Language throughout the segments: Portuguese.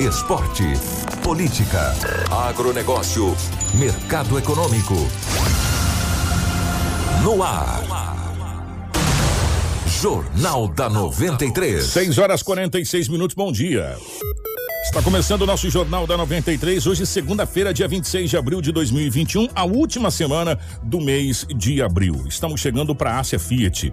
Esporte. Política. Agronegócio. Mercado econômico. No ar. Jornal da 93. 6 horas 46 minutos, bom dia. Está começando o nosso Jornal da 93, hoje, segunda-feira, dia 26 de abril de 2021, a última semana do mês de abril. Estamos chegando para a Ásia Fiat.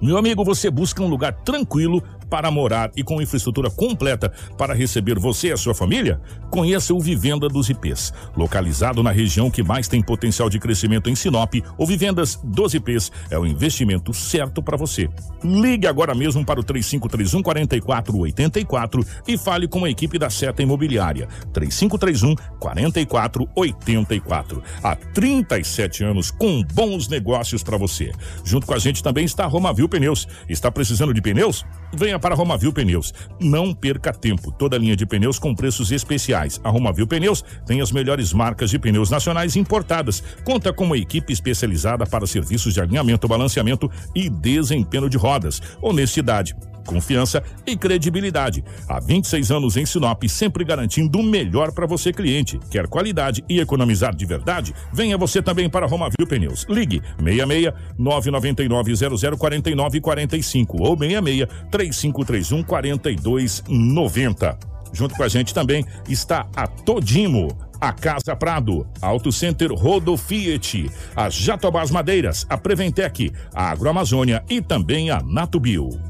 Meu amigo, você busca um lugar tranquilo para morar e com infraestrutura completa para receber você e a sua família? Conheça o Vivenda dos IPs. Localizado na região que mais tem potencial de crescimento em Sinop, o Vivendas dos IPs é o investimento certo para você. Ligue agora mesmo para o 3531 4484 e fale com a equipe da Seta Imobiliária. 3531 4484. Há 37 anos com bons negócios para você. Junto com a gente também está a Romavil Pneus. Está precisando de pneus? Venha para a Romavil Pneus. Não perca tempo. Toda linha de pneus com preços especiais. A Romavil Pneus tem as melhores marcas de pneus nacionais importadas. Conta com uma equipe especializada para serviços de alinhamento, balanceamento e desempenho de rodas. Honestidade confiança e credibilidade. Há 26 anos em Sinop, sempre garantindo o melhor para você cliente. Quer qualidade e economizar de verdade? Venha você também para Romavil Pneus. Ligue 66 999 00 49 45 ou 66 3531 4290. Junto com a gente também está a Todimo. A Casa Prado, Auto Center Rodo Fiat, a Jatobás Madeiras, a Preventec, a Agroamazônia e também a Natubio.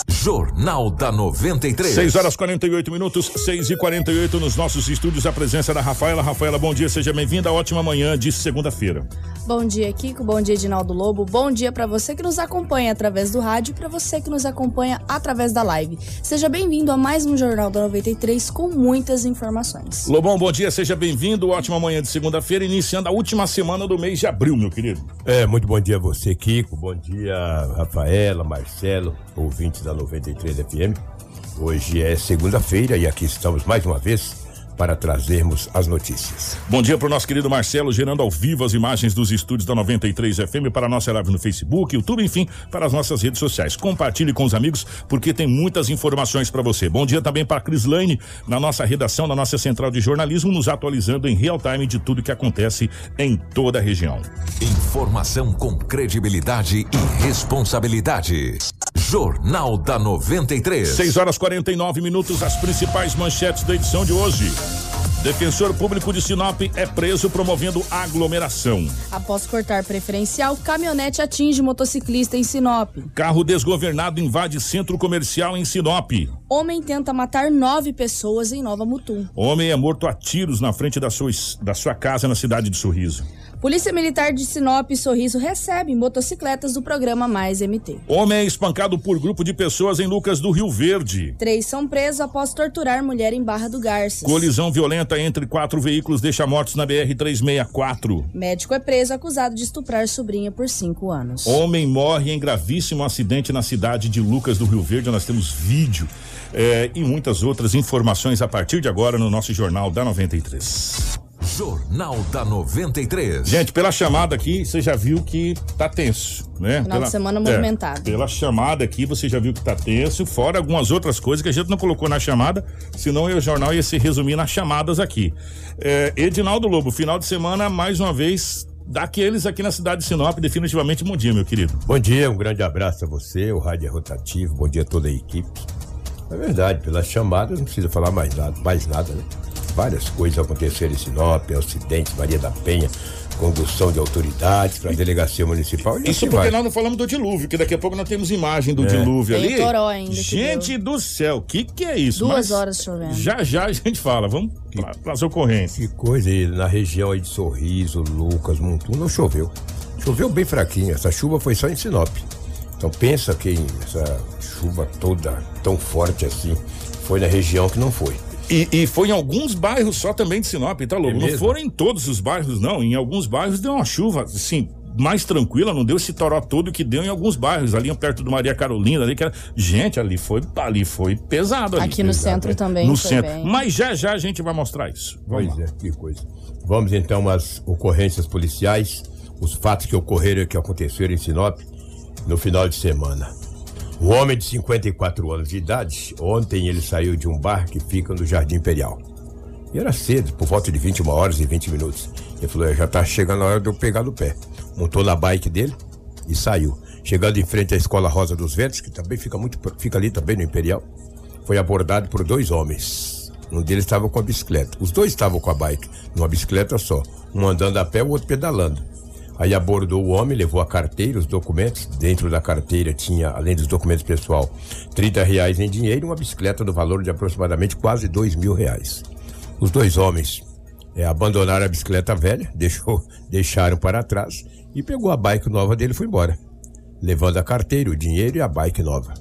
Jornal da 93. 6 horas 48 minutos, 6 e 48 nos nossos estúdios. A presença da Rafaela. Rafaela, bom dia, seja bem-vinda. Ótima manhã de segunda-feira. Bom dia, Kiko. Bom dia, Edinaldo Lobo. Bom dia para você que nos acompanha através do rádio e para você que nos acompanha através da live. Seja bem-vindo a mais um Jornal da 93 com muitas informações. Lobão, bom dia, seja bem-vindo. Ótima manhã de segunda-feira, iniciando a última semana do mês de abril, meu querido. É, muito bom dia a você, Kiko. Bom dia, Rafaela, Marcelo, ouvintes da 93 FM. Hoje é segunda-feira e aqui estamos mais uma vez para trazermos as notícias. Bom dia para o nosso querido Marcelo, gerando ao vivo as imagens dos estúdios da 93 FM para a nossa live no Facebook, YouTube, enfim, para as nossas redes sociais. Compartilhe com os amigos, porque tem muitas informações para você. Bom dia também para a Cris Lane, na nossa redação, na nossa central de jornalismo, nos atualizando em real time de tudo que acontece em toda a região. Informação com credibilidade e responsabilidade. Jornal da 93. 6 horas 49 minutos, as principais manchetes da edição de hoje. Defensor público de Sinop é preso promovendo aglomeração. Após cortar preferencial, caminhonete atinge motociclista em Sinop. Carro desgovernado invade centro comercial em Sinop. Homem tenta matar nove pessoas em Nova Mutum. Homem é morto a tiros na frente da sua, da sua casa na cidade de Sorriso. Polícia Militar de Sinop e Sorriso recebe motocicletas do programa Mais MT. Homem é espancado por grupo de pessoas em Lucas do Rio Verde. Três são presos após torturar mulher em Barra do Garças. Colisão violenta entre quatro veículos deixa mortos na BR-364. Médico é preso acusado de estuprar sobrinha por cinco anos. Homem morre em gravíssimo acidente na cidade de Lucas do Rio Verde. Nós temos vídeo é, e muitas outras informações a partir de agora no nosso Jornal da 93. Jornal da 93. Gente, pela chamada aqui, você já viu que tá tenso, né? Final pela, de semana movimentado. É, pela chamada aqui, você já viu que tá tenso, fora algumas outras coisas que a gente não colocou na chamada, senão o jornal ia se resumir nas chamadas aqui. É, Edinaldo Lobo, final de semana, mais uma vez, daqueles aqui na cidade de Sinop, definitivamente bom dia, meu querido. Bom dia, um grande abraço a você, o Rádio é Rotativo, bom dia a toda a equipe. É verdade, pelas chamadas não precisa falar mais nada, mais nada, né? Várias coisas aconteceram em Sinop, acidentes, Maria da Penha, condução de autoridades para a delegacia municipal. e Isso assim porque vai. nós não falamos do dilúvio, que daqui a pouco nós temos imagem do É. dilúvio Tem ali. o toró ainda Gente do céu, o que que é isso? Duas Mas horas chovendo. Já já a gente fala, vamos para as ocorrências. Que coisa aí, na região aí de Sorriso, Lucas, Montum, não choveu. Choveu bem fraquinho, essa chuva foi só em Sinop. Então pensa que essa chuva toda tão forte assim foi na região que não foi. E, e foi em alguns bairros só também de Sinop, tá, Lobo? É não foram em todos os bairros, não. Em alguns bairros deu uma chuva, assim, mais tranquila, não deu esse toró todo que deu em alguns bairros, ali perto do Maria Carolina, ali que era... Gente, ali foi, ali foi pesado ali. Aqui no Pesado, centro né? também No foi centro. bem. Mas já já a gente vai mostrar isso. Vamos Pois lá. é, que coisa. Vamos então às ocorrências policiais, os fatos que ocorreram e que aconteceram em Sinop no final de semana. Um homem de 54 anos de idade, ontem ele saiu de um bar que fica no Jardim Imperial. E era cedo, por volta de 21 horas e 20 minutos. Ele falou: "É, já tá chegando a hora de eu pegar no pé. Montou na bike dele e saiu. Chegando em frente à Escola Rosa dos Ventos, que também fica muito fica ali também no Imperial, foi abordado por dois homens. Um deles estava com a bicicleta. Os dois estavam com a bike, numa bicicleta só. Um andando a pé, o outro pedalando. Aí abordou o homem, levou a carteira, os documentos. Dentro da carteira tinha, além dos documentos pessoal, 30 reais em dinheiro e uma bicicleta no valor de aproximadamente quase dois mil reais. Os dois homens é, abandonaram a bicicleta velha, deixou, deixaram para trás e pegou a bike nova dele e foi embora, levando a carteira, o dinheiro e a bike nova.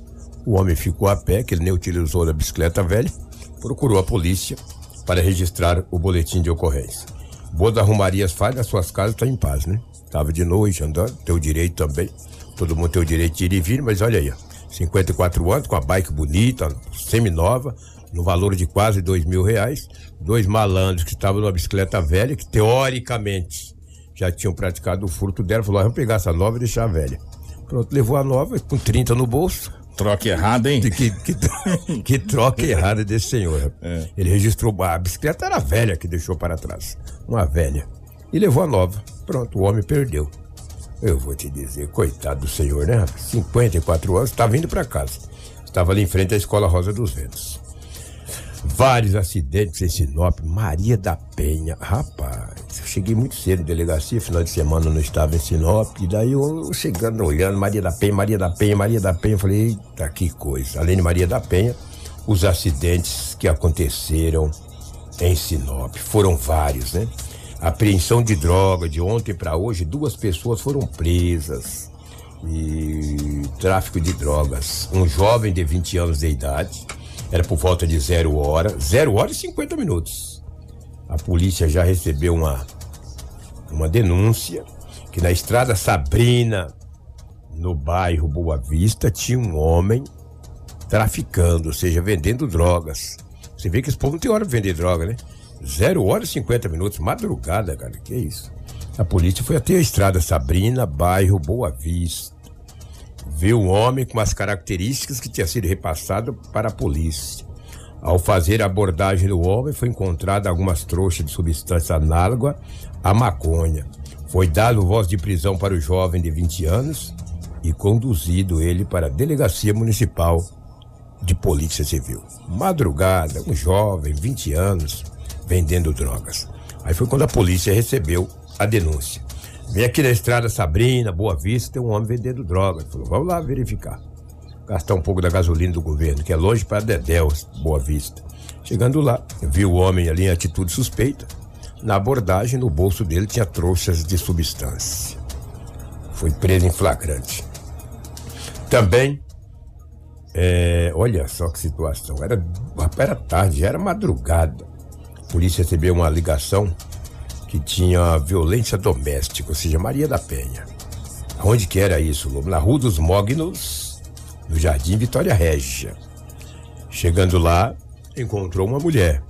O homem ficou a pé, que ele nem utilizou da bicicleta velha, procurou a polícia para registrar o boletim de ocorrência. Boas arrumarias faz nas suas casas, está em paz, né? Tava de noite andando, teu direito também. Todo mundo tem o direito de ir e vir, mas olha aí, ó, 54 anos, com a bike bonita, semi-nova, no valor de quase dois mil reais. Dois malandros que estavam numa bicicleta velha, que teoricamente já tinham praticado o furto dela, falou: "Ah, vamos pegar essa nova e deixar a velha. Pronto, levou a nova com 30 no bolso. Troca errada, hein? Que, que, que troca errada desse senhor. Ele registrou. A bicicleta era velha que deixou para trás. Uma velha. E levou a nova. Pronto, o homem perdeu. Eu vou te dizer, coitado do senhor, né? 54 anos, estava indo para casa. Estava ali em frente à Escola Rosa dos Ventos. Vários acidentes em Sinop, Maria da Penha. Rapaz, eu cheguei muito cedo em delegacia, final de semana eu não estava em Sinop. E daí eu chegando, olhando, Maria da Penha, Maria da Penha, Maria da Penha. Eu falei, eita, que coisa. Além de Maria da Penha, os acidentes que aconteceram em Sinop. Foram vários, né? Apreensão de droga de ontem para hoje, duas pessoas foram presas. E tráfico de drogas. Um jovem de 20 anos de idade, era por volta de zero hora, zero hora e 50 minutos. A polícia já recebeu uma, uma denúncia que na estrada Sabrina, no bairro Boa Vista, tinha um homem traficando, ou seja, vendendo drogas. Você vê que esse povo não tem hora pra vender droga, né? Zero hora e 50 minutos, madrugada, cara, que isso? A polícia foi até a estrada Sabrina, bairro Boa Vista. Viu um homem com as características que tinha sido repassado para a polícia. Ao fazer a abordagem do homem, foi encontrada algumas trouxas de substância análoga à maconha. Foi dado voz de prisão para o jovem de 20 anos e conduzido ele para a delegacia municipal de polícia civil. Madrugada, um jovem, 20 anos, vendendo drogas. Aí foi quando a polícia recebeu a denúncia. Vem aqui na estrada Sabrina, Boa Vista, tem um homem vendendo drogas. Falou, vamos lá verificar. Gastar um pouco da gasolina do governo, que é longe para Dedéus, Boa Vista. Chegando lá, viu o homem ali em atitude suspeita. Na abordagem, no bolso dele tinha trouxas de substância. Foi preso em flagrante. Também é, olha só que situação. Era, era tarde, era madrugada. Polícia recebeu uma ligação que tinha violência doméstica, ou seja, Maria da Penha. Onde que era isso? Na Rua dos Mognos, no Jardim Vitória Régia. Chegando lá, encontrou uma mulher.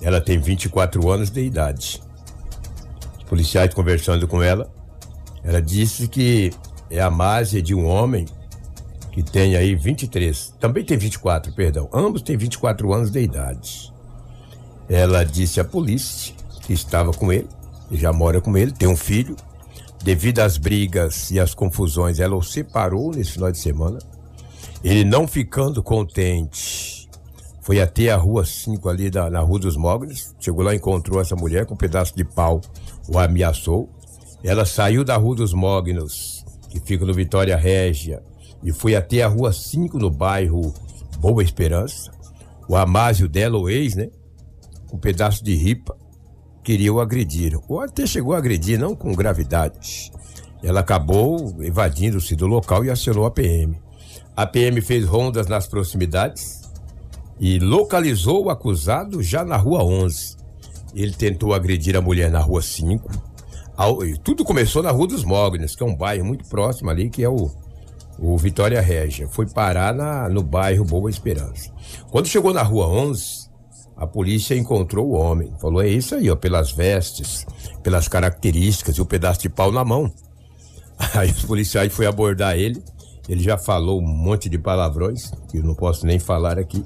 Ela tem 24 anos de idade. Os policiais conversando com ela, ela disse que é a másia de um homem que tem aí 23, também tem 24, perdão. Ambos têm 24 anos de idade. Ela disse à polícia que estava com ele, já mora com ele, tem um filho. Devido às brigas e às confusões, ela o separou nesse final de semana. Ele não ficando contente, foi até a rua 5 ali da, na Rua dos Mognos. Chegou lá, encontrou essa mulher com um pedaço de pau, o ameaçou. Ela saiu da Rua dos Mognos, que fica no Vitória Régia, e foi até a Rua 5 no bairro Boa Esperança. O Amásio dela, o ex, né? Um pedaço de ripa, queria o agredir. Ou até chegou a agredir, não com gravidade. Ela acabou evadindo-se do local e acionou a PM. A PM fez rondas nas proximidades e localizou o acusado já na rua 11. Ele tentou agredir a mulher na rua 5. Ao- e Tudo começou na Rua dos Mognos, que é um bairro muito próximo ali, que é o, o Vitória Régia. Foi parar na, no bairro Boa Esperança. Quando chegou na rua 11, a polícia encontrou o homem. Falou: é isso aí, ó, pelas vestes, pelas características e o pedaço de pau na mão. Aí os policiais foram abordar ele. Ele já falou um monte de palavrões, que eu não posso nem falar aqui.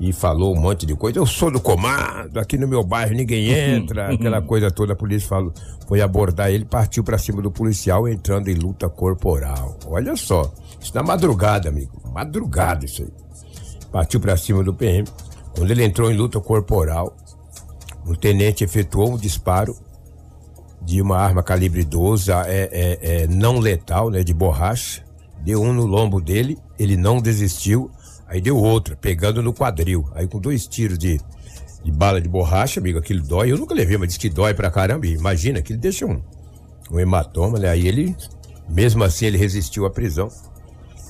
E falou um monte de coisa. Eu sou do comando, aqui no meu bairro ninguém entra, aquela coisa toda. A polícia falou, foi abordar ele, partiu pra cima do policial, entrando em luta corporal. Olha só, isso na madrugada, amigo. Madrugada isso aí. Partiu pra cima do PM. Quando ele entrou em luta corporal, o tenente efetuou um disparo de uma arma calibre 12, é, é, é não letal, né, de borracha. Deu um no lombo dele, ele não desistiu. Aí deu outra, pegando no quadril. Aí com dois tiros de, de bala de borracha, amigo, aquilo dói. Eu nunca levei, mas diz que dói pra caramba. Imagina, aquilo deixa um, um hematoma, né? Aí ele, mesmo assim, ele resistiu à prisão.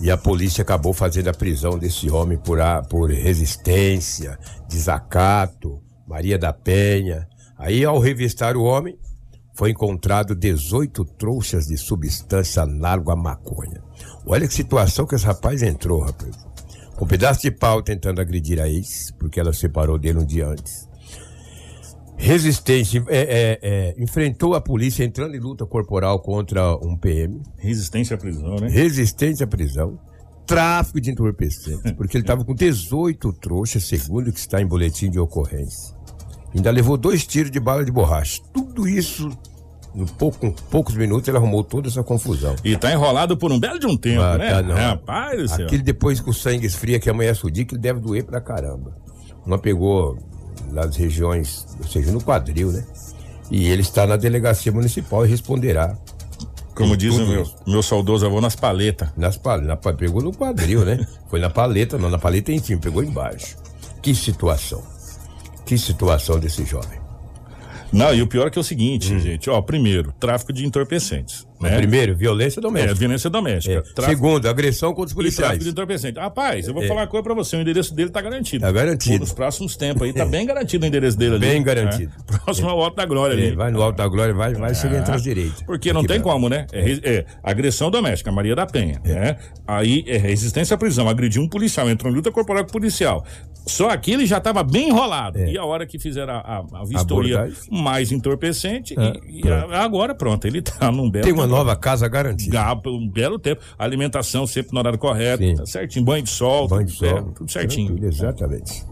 E a polícia acabou fazendo a prisão desse homem por, a, por resistência, desacato, Maria da Penha. Aí, ao revistar o homem, foi encontrado 18 trouxas de substância análoga à maconha. Olha que situação que esse rapaz entrou, rapaz. Com um pedaço de pau tentando agredir a ex, porque ela separou dele um dia antes. Resistência, é, é, é, enfrentou a polícia entrando em luta corporal contra um PM. Resistência à prisão, né? Resistência à prisão. Tráfico de entorpecentes, porque ele estava com 18 trouxas, segundo o que está em boletim de ocorrência. Ainda levou dois tiros de bala de borracha. Tudo isso, em pouco, poucos minutos, ele arrumou toda essa confusão. E tá enrolado por um belo de um tempo, Ah, né? tá, não. Rapaz do céu. Aquele depois que o sangue esfria, que amanhece o dia, que ele deve doer pra caramba. Uma pegou nas regiões, ou seja, no quadril, né? E ele está na delegacia municipal e responderá. Como diz o meu, isso. meu saudoso avô, nas paletas. Nas pal na, pa- pegou no quadril, né? Foi na paleta, não, na paleta em cima, pegou embaixo. Que situação. Que situação desse jovem. Não, e o pior é que é o seguinte, gente. Ó, primeiro, tráfico de entorpecentes. Né? Primeiro, violência É, doméstica. violência doméstica. É. Tráfico, Segundo, agressão contra os e policiais. tráfico de. Rapaz, eu vou falar uma coisa pra você. O endereço dele tá garantido. Tá garantido. Nos próximos tempos aí, tá bem garantido o endereço dele ali. Bem garantido. É. Próximo ao Alto da Glória É, ali. vai no Alto da Glória, vai, vai chegar entre as direitas. Porque não tem como, né? É, re- é agressão doméstica, Maria da Penha, né? Aí é resistência à prisão, agrediu um policial, entrou em luta corporal com o policial. Só aqui ele já estava bem enrolado. E a hora que fizeram a, a, a vistoria É. Abordagem. mais entorpecente, É, e, e a- agora pronto, ele tá num belo Tem uma nova casa garantida. Gá- um belo tempo. Alimentação sempre no horário correto, Sim. tá certinho. Banho de sol, Banho de tudo, sol. certo, tudo certinho. Tranquilo, Exatamente.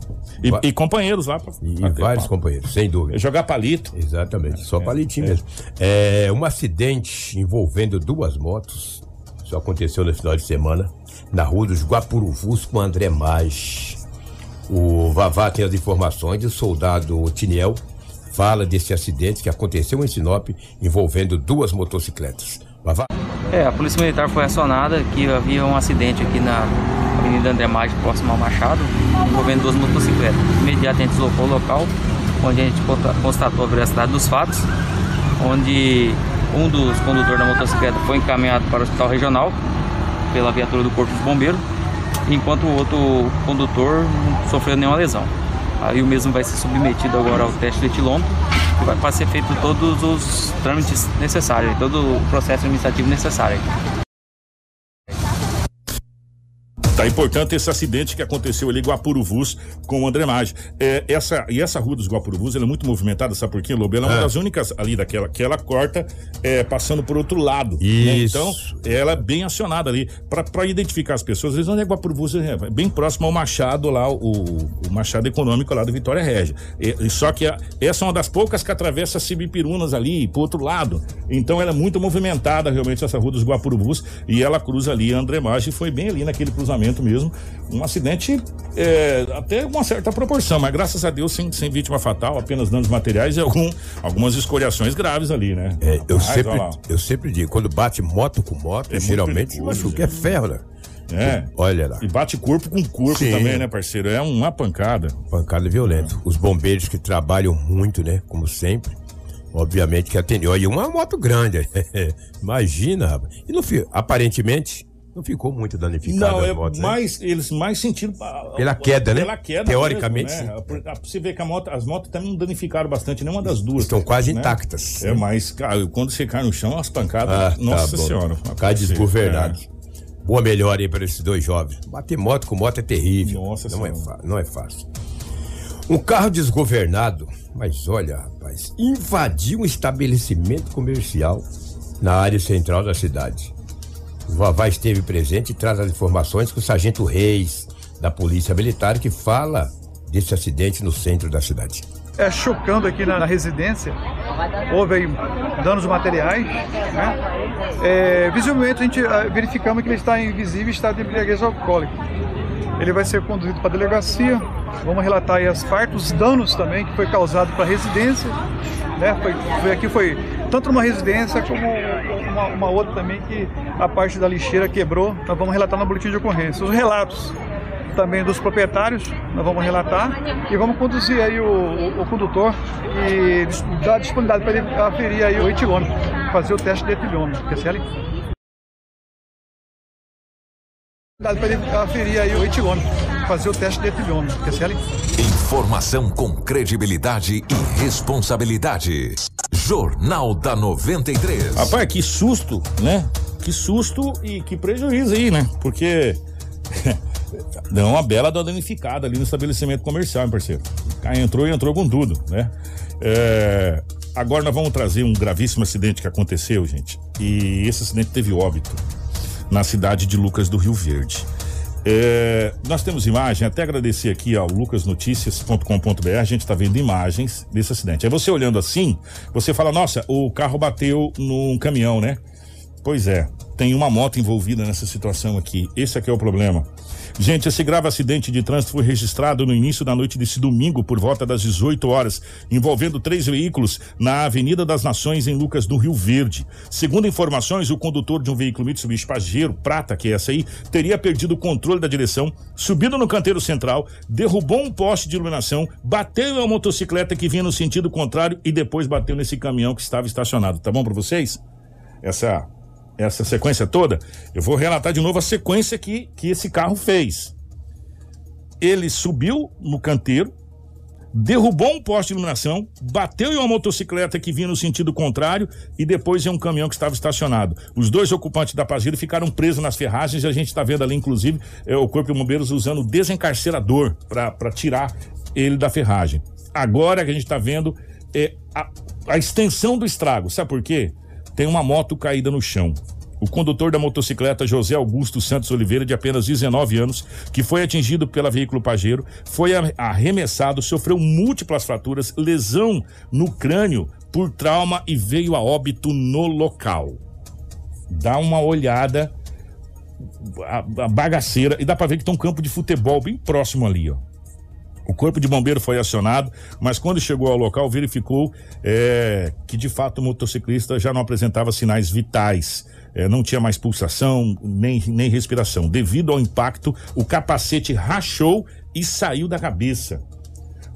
E, Va- e companheiros lá pra, E, pra vários companheiros, sem dúvida. Jogar palito. Exatamente, só palitinho mesmo. É, um acidente envolvendo duas motos. Isso aconteceu no final de semana, na rua dos Guapuruvus com André Maggi. O Vavá tem as informações, o soldado Tiniel fala desse acidente que aconteceu em Sinop envolvendo duas motocicletas. Vavá. É, a Polícia Militar foi acionada que havia um acidente aqui na Avenida André Maggi, próximo ao Machado, envolvendo duas motocicletas. Imediatamente deslocou o local, onde a gente constatou a veracidade dos fatos, onde um dos condutores da motocicleta foi encaminhado para o Hospital Regional pela viatura do Corpo de Bombeiros, enquanto o outro condutor não sofreu nenhuma lesão. Aí o mesmo vai ser submetido agora ao teste de etilômetro e vai ser feito todos os trâmites necessários, todo o processo administrativo necessário. Tá importante esse acidente que aconteceu ali em Guapuruvus com o André Maggi. É, essa, e essa rua dos Guapuruvus ela é muito movimentada, sabe por quê, Lobo? Ela é uma Ah. das únicas ali daquela que ela corta é, passando por outro lado. né? Então, ela é bem acionada ali para identificar as pessoas. Eles onde é Guapuruvus, é bem próximo ao Machado lá, o, o Machado Econômico lá do Vitória Régia. E, e só que a- essa é uma das poucas que atravessa Cibipirunas ali, pro outro lado. Então ela é muito movimentada realmente essa rua dos Guapurubus e ela cruza ali André Maggi foi bem ali naquele cruzamento estabelecimento mesmo. Um acidente é, até uma certa proporção, mas graças a Deus sem, sem vítima fatal, apenas danos materiais e algum, algumas escoriações graves ali, né? É, eu, Mas, sempre, eu sempre digo, quando bate moto com moto, É geralmente perigoso, machuca, é ferro, né? É. Olha lá, E bate corpo com corpo Sim. também, né, parceiro? É uma pancada. pancada violenta. Os bombeiros que trabalham muito, né? Como sempre. Obviamente que atendeu aí uma moto grande. Imagina, rapaz. E não, fi- aparentemente, não ficou muito danificada Não, a é moto, né? mais, eles mais sentiram ah, Pela queda, né? Pela queda. Teoricamente, mesmo, né? Ah, Você vê que moto, as motos também não danificaram bastante, nenhuma das duas. Estão quase né? intactas. É, mas, cara, quando você cai no chão, as pancadas. Ah, nossa tá senhora. Cai desgovernado. É. Boa melhora aí para esses dois jovens. Bater moto com moto é terrível. Nossa não é, Senhora. fa- não é fácil. Um carro desgovernado, mas olha, rapaz, invadiu um estabelecimento comercial na área central da cidade. Vavá esteve presente e traz as informações com o sargento Reis, da Polícia Militar, que fala desse acidente no centro da cidade. é, chocando aqui na, na residência. Houve danos materiais. Né? É, visivelmente, a gente ah, verificamos que ele está em visível estado de embriaguez alcoólica. Ele vai ser conduzido para a delegacia. Vamos relatar aí as partes, os danos também que foi causado para a residência. Né? Foi, foi aqui foi tanto uma residência como uma, uma outra também que a parte da lixeira quebrou. Nós vamos relatar no boletim de ocorrência. Os relatos também dos proprietários, nós vamos relatar e vamos conduzir aí o, o- o condutor e dar disponibilidade para ele aferir aí o etilômetro, fazer o teste de etilômetro, Para ele aferir aí o etilômetro, fazer o teste de etilômetro, QCL. Informação com credibilidade e responsabilidade. Jornal da 93. Rapaz, que susto, né? Que susto e que prejuízo aí, né? Porque deu uma bela danificada ali no estabelecimento comercial, hein, parceiro? O cara entrou e entrou com tudo, né? É, Agora nós vamos trazer um gravíssimo acidente que aconteceu, gente. E esse acidente teve óbito na cidade de Lucas do Rio Verde. É, nós temos imagem, até agradecer aqui ao lucasnoticias.com.br, a gente está vendo imagens desse acidente. Aí você olhando assim, você fala, nossa, o carro bateu num caminhão, né? Pois é, tem uma moto envolvida nessa situação aqui. Esse aqui é o problema. Gente, esse grave acidente de trânsito foi registrado no início da noite desse domingo, por volta das 18 horas, envolvendo três veículos na Avenida das Nações, em Lucas do Rio Verde. Segundo informações, o condutor de um veículo Mitsubishi Pajero Prata, que é essa aí, teria perdido o controle da direção, subido no canteiro central, derrubou um poste de iluminação, bateu em uma motocicleta que vinha no sentido contrário e depois bateu nesse caminhão que estava estacionado. Tá bom para vocês? Essa essa sequência toda, eu vou relatar de novo a sequência que, que esse carro fez. Ele subiu no canteiro, derrubou um poste de iluminação, bateu em uma motocicleta que vinha no sentido contrário e depois em um caminhão que estava estacionado. Os dois ocupantes da Pajero ficaram presos nas ferragens e a gente está vendo ali, inclusive, é, o Corpo de Bombeiros usando desencarcerador para tirar ele da ferragem. Agora que a gente está vendo é, a, a extensão do estrago. Sabe por quê? Tem uma moto caída no chão. O condutor da motocicleta José Augusto Santos Oliveira, de apenas 19 anos, que foi atingido pela veículo Pajero, foi arremessado, sofreu múltiplas fraturas, lesão no crânio por trauma e veio a óbito no local. Dá uma olhada a, a bagaceira e dá pra ver que tem um campo de futebol bem próximo ali, ó. O corpo de bombeiro foi acionado, mas quando chegou ao local verificou é, que de fato o motociclista já não apresentava sinais vitais, É, não tinha mais pulsação nem, nem respiração. Devido ao impacto, o capacete rachou e saiu da cabeça.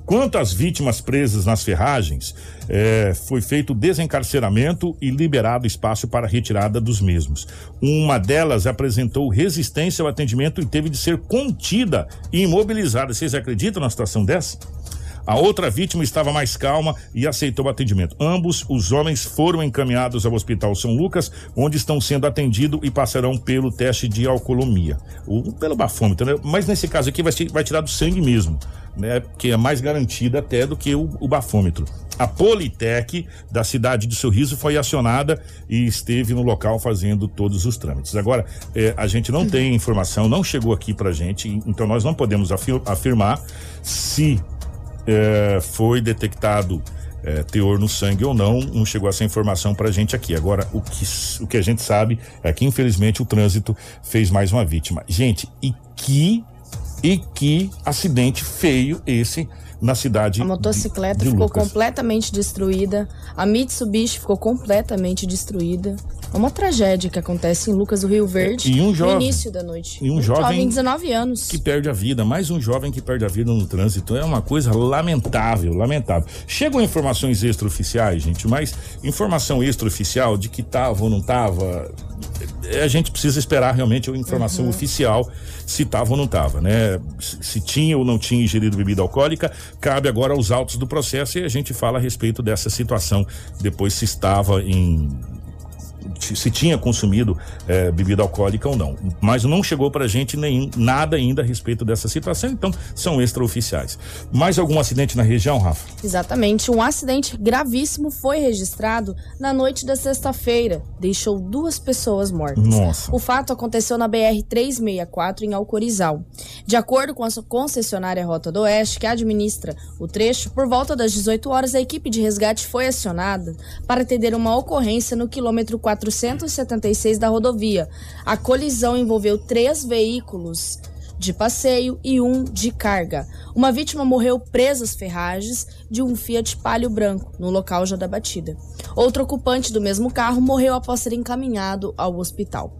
Quanto às vítimas presas nas ferragens, é, foi feito desencarceramento e liberado espaço para retirada dos mesmos. Uma delas apresentou resistência ao atendimento e teve de ser contida e imobilizada. Vocês acreditam numa situação dessa? A outra vítima estava mais calma e aceitou o atendimento. Ambos os homens foram encaminhados ao Hospital São Lucas, onde estão sendo atendidos e passarão pelo teste de alcoolomia, ou pelo bafômetro, né? Mas nesse caso aqui vai, vai tirar do sangue mesmo, né? Que é mais garantida até do que o, o bafômetro. A Politec da cidade de Sorriso foi acionada e esteve no local fazendo todos os trâmites. Agora, eh, a gente não tem informação, não chegou aqui pra gente, então nós não podemos afir- afirmar se é, foi detectado é, teor no sangue ou não, não chegou essa informação pra gente aqui. Agora, o que, o que a gente sabe é que, infelizmente, o trânsito fez mais uma vítima. Gente, e que e que acidente feio esse na cidade. A motocicleta de, de ficou completamente destruída, a Mitsubishi ficou completamente destruída. É uma tragédia que acontece em Lucas do Rio Verde E um jovem- no início da noite. e um jovem 19 anos. que perde a vida, mais um jovem que perde a vida no trânsito. É uma coisa lamentável, lamentável. Chegam informações extraoficiais, gente, mas informação extraoficial de que tava ou não tava, eh, a gente precisa esperar realmente a informação oficial se tava ou não tava, né? Se tinha ou não tinha ingerido bebida alcoólica, cabe agora aos autos do processo e a gente fala a respeito dessa situação depois se estava em se tinha consumido eh, bebida alcoólica ou não. Mas não chegou pra gente nem nada ainda a respeito dessa situação, então são extraoficiais. Mais algum acidente na região, Rafa? Exatamente. Um acidente gravíssimo foi registrado na noite da sexta-feira. Deixou duas pessoas mortas. Nossa. O fato aconteceu na BR-364, em Alcorizal. De acordo com a concessionária Rota do Oeste, que administra o trecho, por volta das 18 horas, a equipe de resgate foi acionada para atender uma ocorrência no quilômetro 476 da rodovia. A colisão envolveu três veículos de passeio e um de carga. Uma vítima morreu presa às ferragens de um Fiat Palio branco no local já da batida. Outro ocupante do mesmo carro morreu após ser encaminhado ao hospital.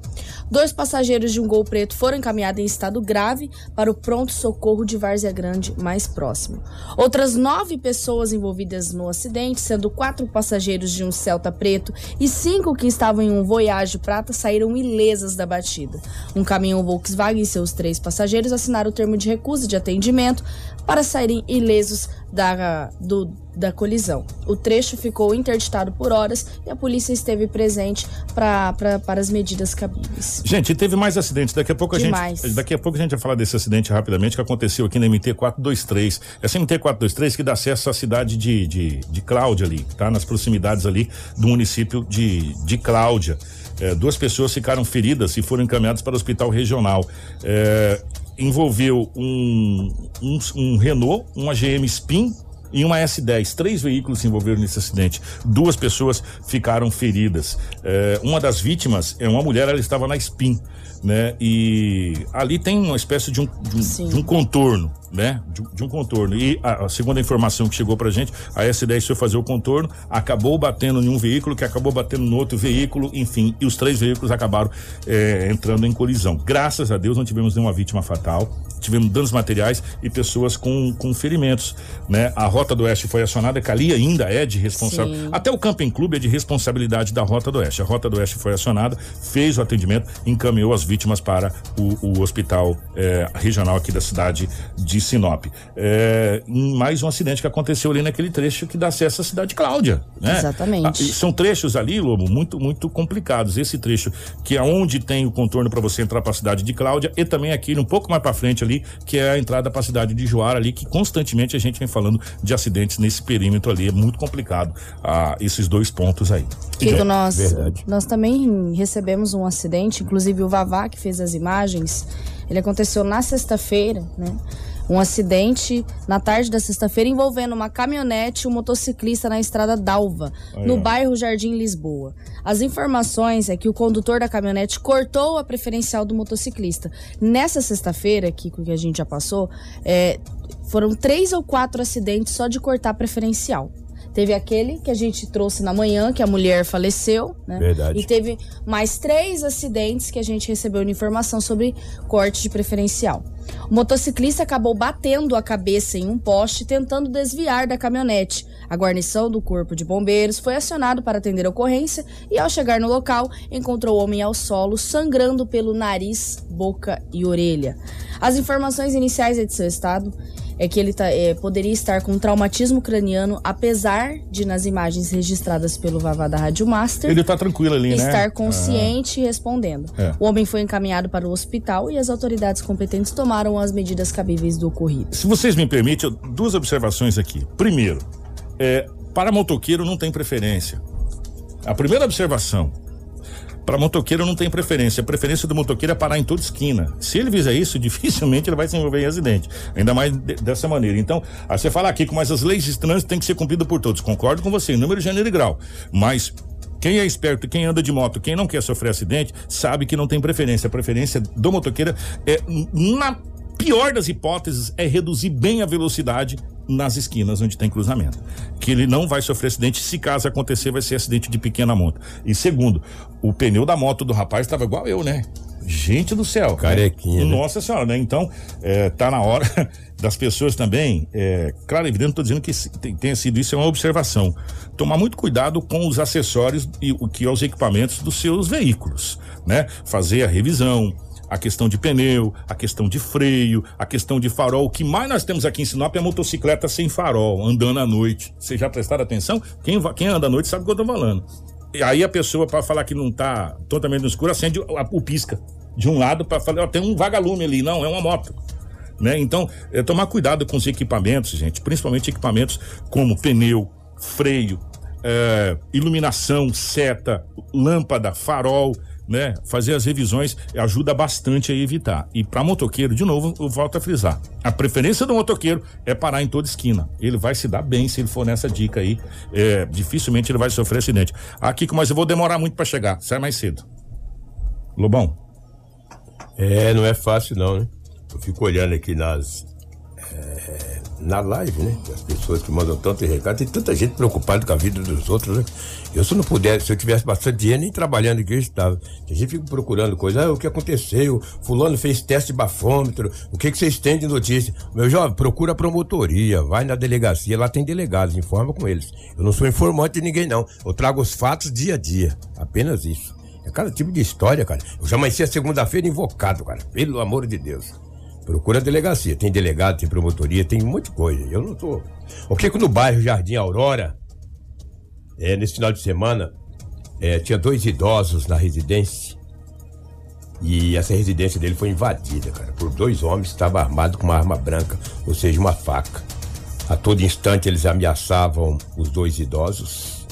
Dois passageiros de um Gol Preto foram encaminhados em estado grave para o pronto-socorro de Várzea Grande mais próximo. Outras nove pessoas envolvidas no acidente, sendo quatro passageiros de um Celta Preto e cinco que estavam em um Voyage Prata, saíram ilesas da batida. Um caminhão Volkswagen e seus três passageiros assinaram o termo de recusa de atendimento para saírem ilesos da, do, da colisão. O trecho ficou interditado por horas e a polícia esteve presente pra, pra, para as medidas cabíveis. Gente, teve mais acidentes. Daqui a pouco a Demais. gente, daqui a pouco a gente vai falar desse acidente rapidamente que aconteceu aqui na MT 423. Essa MT 423 que dá acesso à cidade de, de, de Cláudia ali, tá? Nas proximidades ali do município de, de Cláudia. É, duas pessoas ficaram feridas e foram encaminhadas para o hospital regional. É, envolveu um, um, um Renault, uma GM Spin e uma S10. Três veículos se envolveram nesse acidente. Duas pessoas ficaram feridas. É, uma das vítimas é uma mulher, ela estava na Spin, né? E ali tem uma espécie de um, de um, de um contorno, né? De, de um contorno. E a, a segunda informação que chegou pra gente, a S10 foi fazer o contorno, acabou batendo em um veículo, que acabou batendo no outro veículo, enfim, e os três veículos acabaram é, entrando em colisão. Graças a Deus não tivemos nenhuma vítima fatal, tivemos danos materiais e pessoas com, com ferimentos, né? A Rota do Oeste foi acionada, que ali ainda é de responsabilidade. Até o Camping Clube é de responsabilidade da Rota do Oeste. A Rota do Oeste foi acionada, fez o atendimento, encaminhou as vítimas para o, o hospital eh, regional aqui da cidade de Sinop. É, mais um acidente que aconteceu ali naquele trecho que dá acesso à cidade de Cláudia, né? Exatamente. Ah, são trechos ali, Lobo, muito, muito complicados. Esse trecho que é onde tem o contorno para você entrar para a cidade de Cláudia e também aqui um pouco mais para frente ali, que é a entrada para a cidade de Joara ali, que constantemente a gente vem falando de acidentes nesse perímetro ali. É muito complicado ah, esses dois pontos aí. Kiko, nós, verdade. nós também recebemos um acidente, inclusive o Vavá que fez as imagens, ele aconteceu na sexta-feira, né? Um acidente na tarde da sexta-feira envolvendo uma caminhonete e um motociclista na estrada Dalva, no bairro Jardim Lisboa. As informações é que o condutor da caminhonete cortou a preferencial do motociclista. Nessa sexta-feira, Kiko, que a gente já passou, é, foram três ou quatro acidentes só de cortar a preferencial. Teve aquele que a gente trouxe na manhã, que a mulher faleceu, né? Verdade. E teve mais três acidentes que a gente recebeu de informação sobre corte de preferencial. O motociclista acabou batendo a cabeça em um poste, tentando desviar da caminhonete. A guarnição do Corpo de Bombeiros foi acionado para atender a ocorrência e, ao chegar no local, encontrou o homem ao solo, sangrando pelo nariz, boca e orelha. As informações iniciais é de seu estado é que ele tá- é, poderia estar com traumatismo craniano, apesar de, nas imagens registradas pelo Vavá da Rádio Master, Ele tá tranquilo ali, né? estar consciente e respondendo. É. O homem foi encaminhado para o hospital e as autoridades competentes tomaram as medidas cabíveis do ocorrido. Se vocês me permitem, duas observações aqui. Primeiro, é, para motoqueiro não tem preferência. A primeira observação. Para motoqueiro não tem preferência. A preferência do motoqueiro é parar em toda esquina. Se ele fizer isso, dificilmente ele vai se envolver em acidente. Ainda mais de- dessa maneira. Então, aí você fala aqui, mas as leis de trânsito têm que ser cumpridas por todos. Concordo com você, em número, gênero e grau. Mas Quem é esperto, quem anda de moto, quem não quer sofrer acidente, sabe que não tem preferência. A preferência do motoqueiro é, na pior das hipóteses, é reduzir bem a velocidade nas esquinas onde tem cruzamento. Que ele não vai sofrer acidente, se caso acontecer, vai ser acidente de pequena monta. E segundo, o pneu da moto do rapaz estava igual eu, né? Gente do céu. Carequinha. Né? Nossa senhora, né? Então, é, tá na hora das pessoas também. É, claro, evidente, estou dizendo que tenha sido isso, é uma observação. Tomar muito cuidado com os acessórios e o que aos equipamentos dos seus veículos, né? Fazer a revisão, a questão de pneu, a questão de freio, a questão de farol. O que mais nós temos aqui em Sinop é motocicleta sem farol, andando à noite. Vocês já prestaram atenção? Quem, quem anda à noite sabe o que eu tô falando. E aí a pessoa, para falar que não tá totalmente no escuro, acende o, o pisca de um lado para falar, ó, tem um vagalume ali. Não, é uma moto. Né? Então, é, tomar cuidado com os equipamentos, gente, principalmente equipamentos como pneu, freio, é, iluminação, seta, lâmpada, farol né, fazer as revisões ajuda bastante a evitar. E para motoqueiro, de novo, eu volto a frisar. A preferência do motoqueiro é parar em toda esquina. Ele vai se dar bem se ele for nessa dica aí. É, dificilmente ele vai sofrer acidente. Aqui, mas eu vou demorar muito para chegar. Sai mais cedo. Lobão. É, não é fácil não, né? Eu fico olhando aqui nas é, na live, né? As pessoas que mandam tanto recado, tem tanta gente preocupada com a vida dos outros, né? Eu se não pudesse, se eu tivesse bastante dinheiro, nem trabalhando aqui eu estava. A gente fica procurando coisas, ah, o que aconteceu? Fulano fez teste de bafômetro, o que, que vocês têm de notícia? Meu jovem, procura a promotoria, vai na delegacia, lá tem delegados, informa com eles. Eu não sou informante de ninguém, não. Eu trago os fatos dia a dia. Apenas isso. É cada tipo de história, cara. Eu já amanheci a segunda-feira invocado, cara. Pelo amor de Deus. Procura a delegacia. Tem delegado, tem promotoria, tem um monte de coisa. Eu não tô. O que no bairro Jardim Aurora, é, nesse final de semana, é, tinha dois idosos na residência. E essa residência dele foi invadida, cara, por dois homens que estavam armados com uma arma branca, ou seja, uma faca. A todo instante eles ameaçavam os dois idosos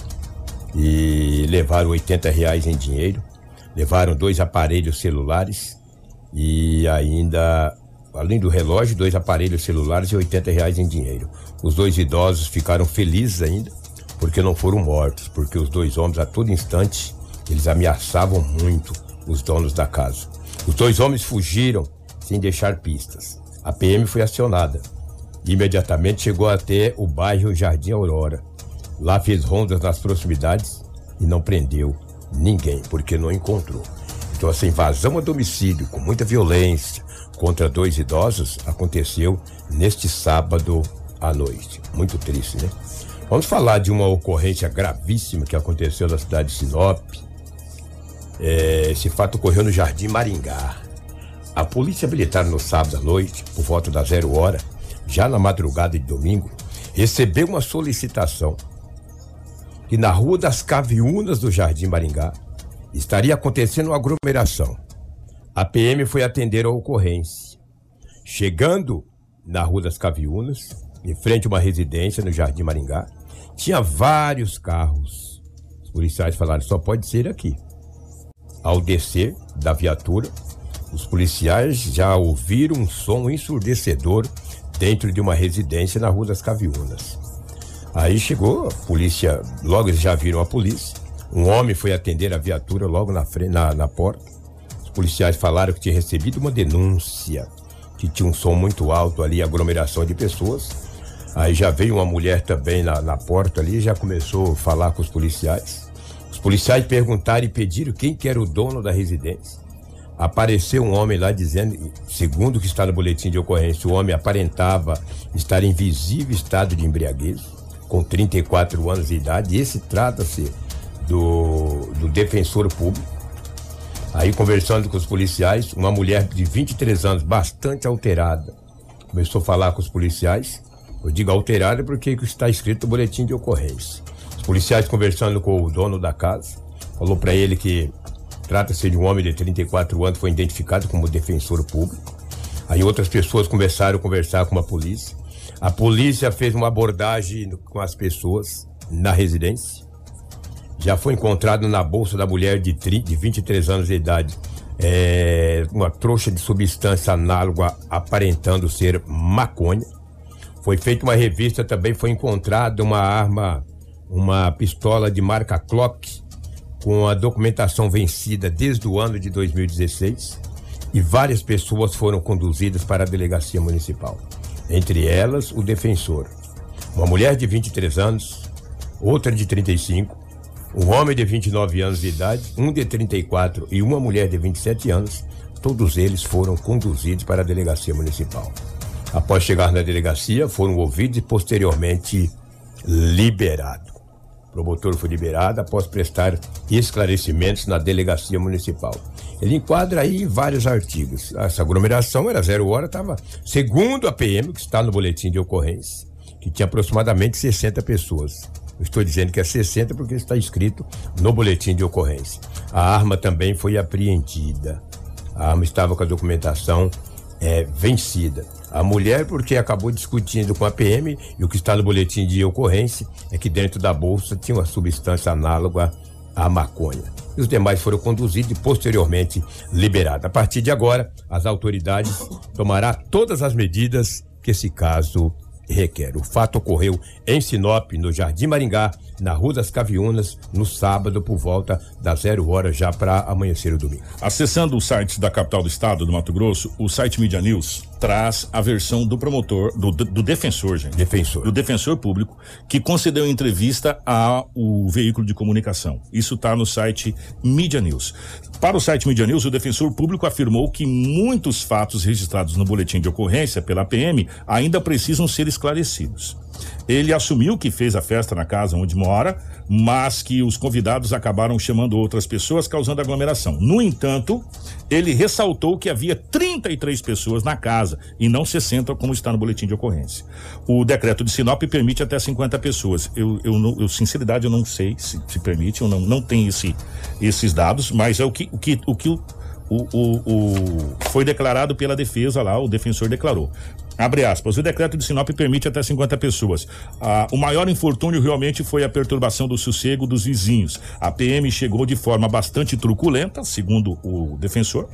e levaram 80 reais em dinheiro, levaram dois aparelhos celulares e ainda além do relógio, dois aparelhos celulares e 80 reais em dinheiro. Os dois idosos ficaram felizes ainda, porque não foram mortos, porque os dois homens a todo instante eles ameaçavam muito os donos da casa. Os dois homens fugiram sem deixar pistas. A PM foi acionada. Imediatamente chegou até o bairro Jardim Aurora. Lá fez rondas nas proximidades e não prendeu ninguém, porque não encontrou. Então essa invasão a domicílio com muita violência, contra dois idosos aconteceu neste sábado à noite. Muito triste, né? Vamos falar de uma ocorrência gravíssima que aconteceu na cidade de Sinop. É, esse fato ocorreu no Jardim Maringá. A polícia militar no sábado à noite, por volta da zero hora, já na madrugada de domingo, recebeu uma solicitação que na Rua das Caviunas do Jardim Maringá estaria acontecendo uma aglomeração a PM foi atender a ocorrência. Chegando na Rua das Caviunas, em frente a uma residência no Jardim Maringá, tinha vários carros. Os policiais falaram: só pode ser aqui. Ao descer da viatura, os policiais já ouviram um som ensurdecedor dentro de uma residência na Rua das Caviunas. Aí chegou a polícia, logo eles já viram a polícia. Um homem foi atender a viatura logo na, frente, na, na porta policiais falaram que tinha recebido uma denúncia, que tinha um som muito alto ali, aglomeração de pessoas. Aí já veio uma mulher também na, na porta ali, já começou a falar com os policiais. Os policiais perguntaram e pediram quem que era o dono da residência. Apareceu um homem lá dizendo, segundo o que está no boletim de ocorrência, o homem aparentava estar em visível estado de embriaguez, com 34 anos de idade. Esse trata-se do, do defensor público Aí, conversando com os policiais, uma mulher de 23 anos, bastante alterada, começou a falar com os policiais. Eu digo alterada porque está escrito no boletim de ocorrência. Os policiais conversando com o dono da casa, falou para ele que trata-se de um homem de 34 anos, foi identificado como defensor público. Aí outras pessoas começaram a conversar com a polícia. A polícia fez uma abordagem com as pessoas na residência já foi encontrado na bolsa da mulher de, 30, de 23 anos de idade é, uma trouxa de substância análoga aparentando ser maconha. Foi feita uma revista, também foi encontrada uma arma, uma pistola de marca Clock, com a documentação vencida desde o ano de 2016 e várias pessoas foram conduzidas para a delegacia municipal. Entre elas, o defensor, uma mulher de 23 anos, outra de 35, um homem de 29 anos de idade, um de 34 e uma mulher de 27 anos. Todos eles foram conduzidos para a delegacia municipal. Após chegar na delegacia, foram ouvidos e posteriormente liberados. O promotor foi liberado após prestar esclarecimentos na delegacia municipal. Ele enquadra aí vários artigos. Essa aglomeração era zero hora, estava, segundo a PM, que está no boletim de ocorrência, que tinha aproximadamente 60 pessoas. Estou dizendo que é 60 porque está escrito no boletim de ocorrência. A arma também foi apreendida. A arma estava com a documentação é, vencida. A mulher, porque acabou discutindo com a PM, e o que está no boletim de ocorrência é que dentro da bolsa tinha uma substância análoga à maconha. E os demais foram conduzidos e posteriormente liberados. A partir de agora, as autoridades tomarão todas as medidas que esse caso requer. O fato ocorreu em Sinop, no Jardim Maringá, na Rua das Caviunas, no sábado, por volta das zero hora, já para amanhecer o domingo. Acessando o site da capital do estado do Mato Grosso, o site Media News traz a versão do promotor, do, do defensor, gente. Defensor. Do defensor público, que concedeu entrevista ao veículo de comunicação. Isso está no site Media News. Para o site Media News, o defensor público afirmou que muitos fatos registrados no boletim de ocorrência pela PM ainda precisam ser esclarecidos. Ele assumiu que fez a festa na casa onde mora, mas que os convidados acabaram chamando outras pessoas, causando aglomeração. No entanto, ele ressaltou que havia 33 pessoas na casa e não 60, como está no boletim de ocorrência. O decreto de Sinop permite até 50 pessoas. Eu, eu, eu sinceridade, eu não sei se, se permite, eu não, não tenho esse, esses dados, mas é o que o que o que o, o, o, foi declarado pela defesa lá, o defensor declarou. Abre aspas. O decreto de Sinop permite até 50 pessoas. Ah, o maior infortúnio realmente foi a perturbação do sossego dos vizinhos. A PM chegou de forma bastante truculenta, segundo o defensor,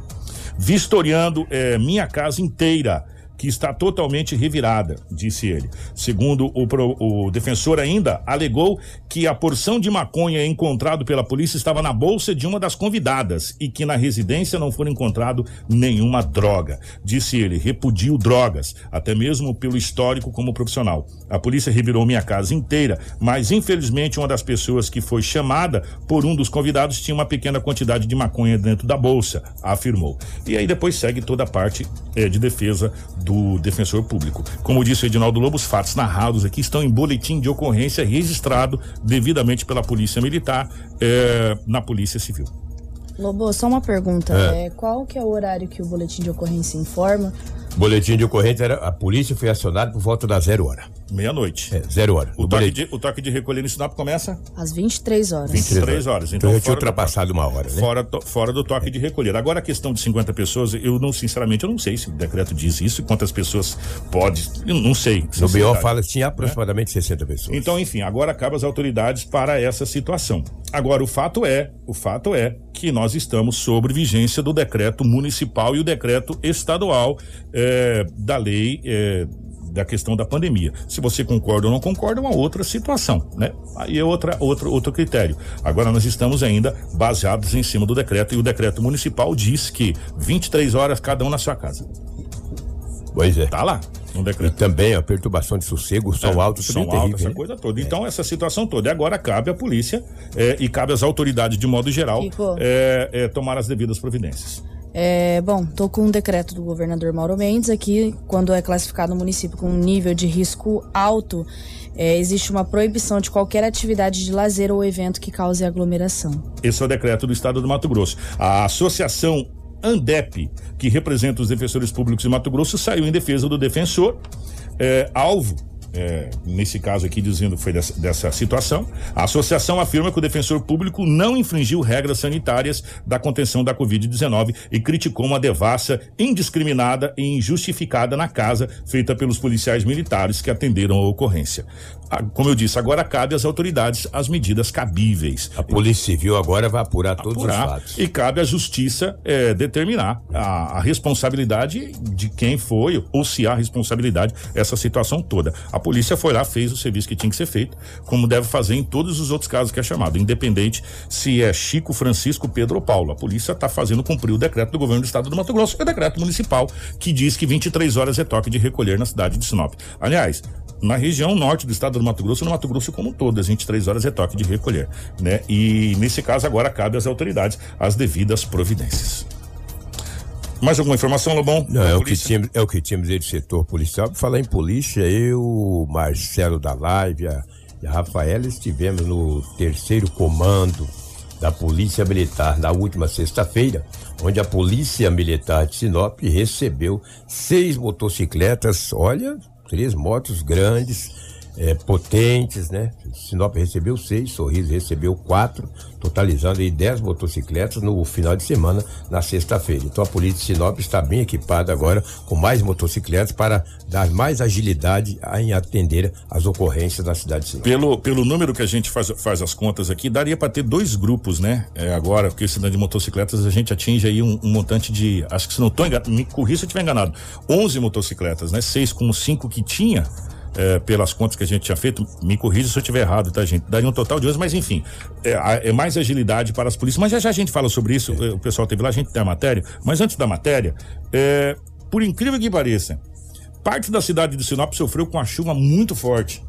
vistoriando eh, minha casa inteira que está totalmente revirada, disse ele. Segundo o, pro, o defensor ainda, alegou que a porção de maconha encontrado pela polícia estava na bolsa de uma das convidadas e que na residência não foi encontrado nenhuma droga. Disse ele, repudio drogas, até mesmo pelo histórico como profissional. A polícia revirou minha casa inteira, mas infelizmente uma das pessoas que foi chamada por um dos convidados tinha uma pequena quantidade de maconha dentro da bolsa, afirmou. E aí depois segue toda a parte eh, de defesa do do defensor público. Como disse o Edinaldo Lobo, os fatos narrados aqui estão em boletim de ocorrência registrado devidamente pela Polícia Militar eh, na Polícia Civil. Lobo, só uma pergunta. É. É, qual que é o horário que o boletim de ocorrência informa? Boletim de ocorrência era a polícia foi acionada por volta da zero hora. Meia-noite. É, zero hora. O, o, toque de, o toque de recolher no Sinop começa? Às 23 horas. 23 horas. Então, então eu tinha ultrapassado uma hora, né? Fora, to, fora do toque é. de recolher. Agora a questão de 50 pessoas, eu não, sinceramente, eu não sei se o decreto diz isso, quantas pessoas pode. Eu não sei. No BO fala que tinha aproximadamente é? 60 pessoas. Então, enfim, agora cabe as autoridades para essa situação. Agora, o fato é, o fato é que nós estamos sobre vigência do decreto municipal e o decreto estadual é, da lei é, da questão da pandemia. Se você concorda ou não concorda, é uma outra situação, né? Aí é outra, outra, outro critério. Agora nós estamos ainda baseados em cima do decreto e o decreto municipal diz que 23 horas cada um na sua casa. Pois é. Tá lá. Um decreto. E também a perturbação de sossego, som é, alto, som alto, essa coisa toda. É. Então, essa situação toda. E agora cabe à polícia é, e cabe às autoridades, de modo geral, é, é, tomar as devidas providências. É, bom, tô com um decreto do governador Mauro Mendes aqui, quando é classificado o município com um nível de risco alto, é, existe uma proibição de qualquer atividade de lazer ou evento que cause aglomeração. Esse é o decreto do estado do Mato Grosso. A associação Andep, que representa os defensores públicos de Mato Grosso, saiu em defesa do defensor, é, alvo é, nesse caso aqui dizendo que foi dessa, dessa, situação. A associação afirma que o defensor público não infringiu regras sanitárias da contenção da Covid-19 e criticou uma devassa indiscriminada e injustificada na casa feita pelos policiais militares que atenderam a ocorrência como eu disse, agora cabe às autoridades as medidas cabíveis. A Polícia Civil agora vai apurar, apurar todos os fatos. E cabe à Justiça é, determinar a, a, responsabilidade de quem foi ou se há responsabilidade essa situação toda. A polícia foi lá, fez o serviço que tinha que ser feito, como deve fazer em todos os outros casos que é chamado, independente se é Chico, Francisco, Pedro ou Paulo. A polícia está fazendo cumprir o decreto do governo do estado do Mato Grosso, é o decreto municipal, que diz que 23 horas é toque de recolher na cidade de Sinop. Aliás, na região norte do estado do Mato Grosso, no Mato Grosso como um todo, às 23 horas é toque de recolher, né? E nesse caso agora cabe às autoridades as devidas providências. Mais alguma informação, Lobão? Não, é o, que tínhamos, é o que tínhamos aí do setor policial. Falar em polícia, eu, Marcelo da Live a, e a Rafaela estivemos no terceiro comando da Polícia Militar na última sexta-feira, onde a Polícia Militar de Sinop recebeu seis motocicletas, olha, três motos grandes, é, potentes, né? Sinop recebeu seis, Sorriso recebeu quatro, totalizando aí dez motocicletas no final de semana, na sexta-feira. Então a Polícia de Sinop está bem equipada agora com mais motocicletas para dar mais agilidade em atender as ocorrências da cidade de Sinop. Pelo, pelo número que a gente faz, faz as contas aqui, daria para ter dois grupos, né? É, agora, porque esse de motocicletas a gente atinge aí um, um montante de, acho que se não estou enganado, me corri se eu estiver enganado, 11 motocicletas, né? Seis com cinco que tinha, é, pelas contas que a gente tinha feito, me corrija se eu estiver errado, tá, gente? Daria um total de 11, mas enfim, é, é, mais agilidade para as polícias. Mas já já a gente fala sobre isso, o pessoal teve lá, a gente tem a matéria. Mas antes da matéria, é, por incrível que pareça, parte da cidade de Sinop sofreu com a chuva muito forte.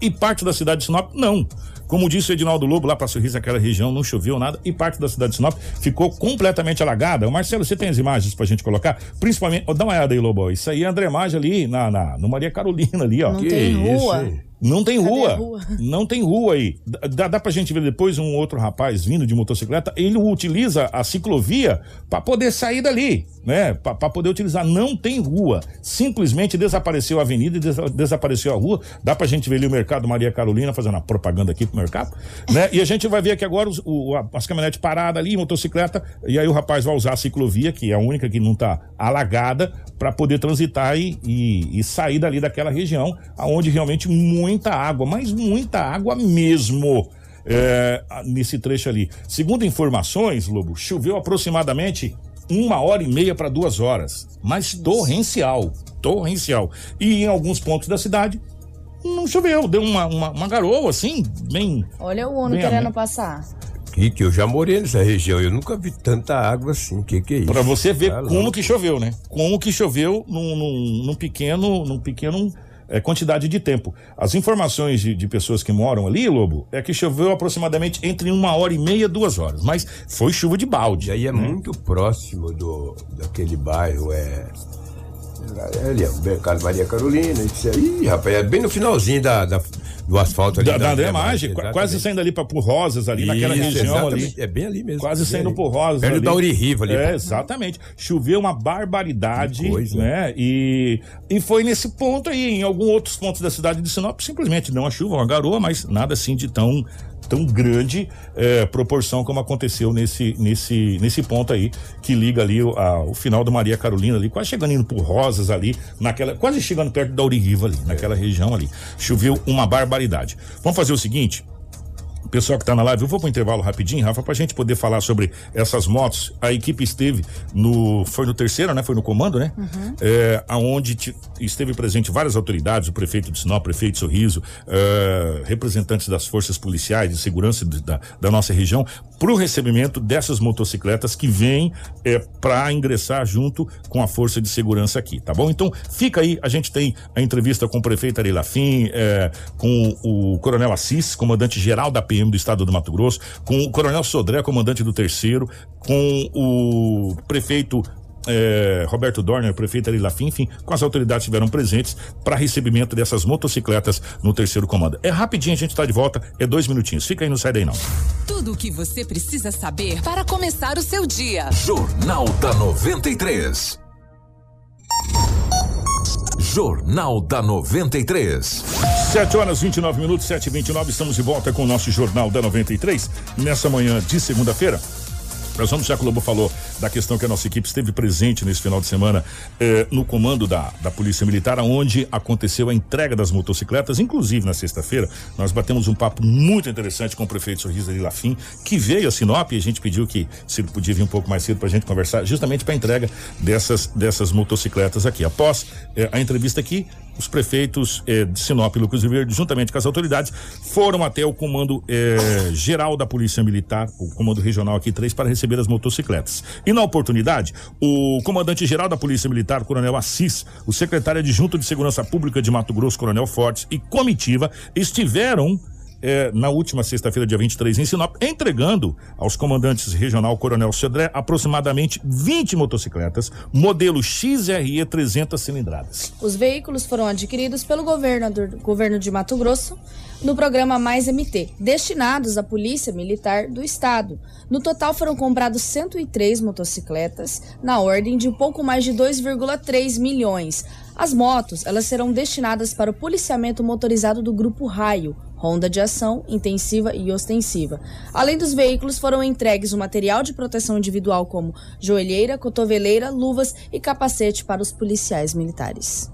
E parte da cidade de Sinop não. Como disse o Edinaldo Lobo, lá para Sorriso, aquela região não choveu nada e parte da cidade de Sinop ficou completamente alagada. Marcelo, você tem as imagens pra gente colocar? Principalmente, oh, dá uma olhada aí, Lobo. Isso aí é André Maggi ali, na, na, no Maria Carolina ali, ó. Não que tem rua. Isso, não tem rua. rua. Não tem rua aí. Dá, dá pra gente ver depois um outro rapaz vindo de motocicleta. Ele utiliza a ciclovia para poder sair dali, né? Para poder utilizar. Não tem rua. Simplesmente desapareceu a avenida e des desapareceu a rua. Dá pra gente ver ali o mercado Maria Carolina fazendo a propaganda aqui pro mercado, né? E a gente vai ver aqui agora os, o, as caminhonetes paradas ali, motocicleta. E aí o rapaz vai usar a ciclovia, que é a única que não tá alagada, para poder transitar e, e, e sair dali daquela região, aonde realmente muito muita água, mas muita água mesmo. É, nesse trecho ali. Segundo informações, Lobo, choveu aproximadamente uma hora e meia para duas horas, mas torrencial, torrencial. E em alguns pontos da cidade não choveu, deu uma, uma, uma garoa assim, bem. Olha o ONU querendo passar. Que, que eu já morei nessa região, eu nunca vi tanta água assim, que que é isso? Para você ver tá como que choveu, né? Como que choveu num, num, num pequeno, num pequeno é, quantidade de tempo. As informações de, de, pessoas que moram ali, Lobo, é que choveu aproximadamente entre uma hora e meia, duas horas. Mas foi chuva de balde. E aí é né? muito próximo do, daquele bairro, é. É ali, o Mercado Maria Carolina, isso aí, rapaz, é bem no finalzinho da, da do asfalto ali. Da, da, Mágica, quase saindo ali para por Rosas, ali, Isso, naquela região ali. É bem ali mesmo. Quase saindo por Rosas. Perto ali. da Uririva ali. É, exatamente. Choveu uma barbaridade, coisa, né? E, e foi nesse ponto aí, em alguns outros pontos da cidade de Sinop, simplesmente não a chuva, uma garoa, mas nada assim de tão tão grande é, proporção como aconteceu nesse, nesse, nesse ponto aí, que liga ali o, a, o final do Maria Carolina ali, quase chegando indo por Rosas ali, naquela, quase chegando perto da Urigiva ali, naquela região ali. Choveu uma barbaridade. Vamos fazer o seguinte, o pessoal que está na live, eu vou para o intervalo rapidinho, Rafa, para a gente poder falar sobre essas motos. A equipe esteve no. Foi no terceiro, né? Foi no comando, né? Uhum. É, aonde esteve presente várias autoridades, o prefeito de Sinop, o prefeito de Sorriso, é, representantes das forças policiais de segurança da, da nossa região, para o recebimento dessas motocicletas que vêm é, para ingressar junto com a força de segurança aqui, tá bom? Então, fica aí, a gente tem a entrevista com o prefeito Ari Lafim, é, com o coronel Assis, comandante geral da PM PM do estado do Mato Grosso, com o Coronel Sodré, comandante do terceiro, com o prefeito é, Roberto Dorner, prefeito Ari Lafim, enfim, com as autoridades que estiveram presentes para recebimento dessas motocicletas no terceiro comando. É rapidinho, a gente está de volta, é dois minutinhos. Fica aí, não sai daí não. Tudo o que você precisa saber para começar o seu dia. Jornal da 93. Jornal da 93. 7 horas 29 minutos, 7 e 29 estamos de volta com o nosso Jornal da 93, nessa manhã de segunda-feira. Nós vamos, já que o Lobo falou da questão que a nossa equipe esteve presente nesse final de semana eh, no comando da, da Polícia Militar, onde aconteceu a entrega das motocicletas, inclusive na sexta-feira, nós batemos um papo muito interessante com o prefeito Sorriso de Lafim, que veio a Sinop e a gente pediu que se ele podia vir um pouco mais cedo para a gente conversar, justamente para a entrega dessas, dessas motocicletas aqui. Após eh, a entrevista aqui, os prefeitos eh, de Sinop e Lucas Verde, juntamente com as autoridades, foram até o comando eh, geral da Polícia Militar, o comando regional aqui 3, para receber as motocicletas. E na oportunidade, o comandante geral da Polícia Militar, Coronel Assis, o secretário adjunto de Segurança Pública de Mato Grosso, Coronel Fortes, e comitiva estiveram é, na última sexta-feira, dia 23, em Sinop, entregando aos comandantes regional Coronel Cedré aproximadamente 20 motocicletas, modelo XRE 300 cilindradas. Os veículos foram adquiridos pelo governo, do, governo de Mato Grosso no programa Mais MT, destinados à Polícia Militar do Estado. No total foram comprados 103 motocicletas, na ordem de um pouco mais de 2,3 milhões. As motos, elas serão destinadas para o policiamento motorizado do Grupo Raio, ronda de ação intensiva e ostensiva. Além dos veículos, foram entregues o material de proteção individual como joelheira, cotoveleira, luvas e capacete para os policiais militares.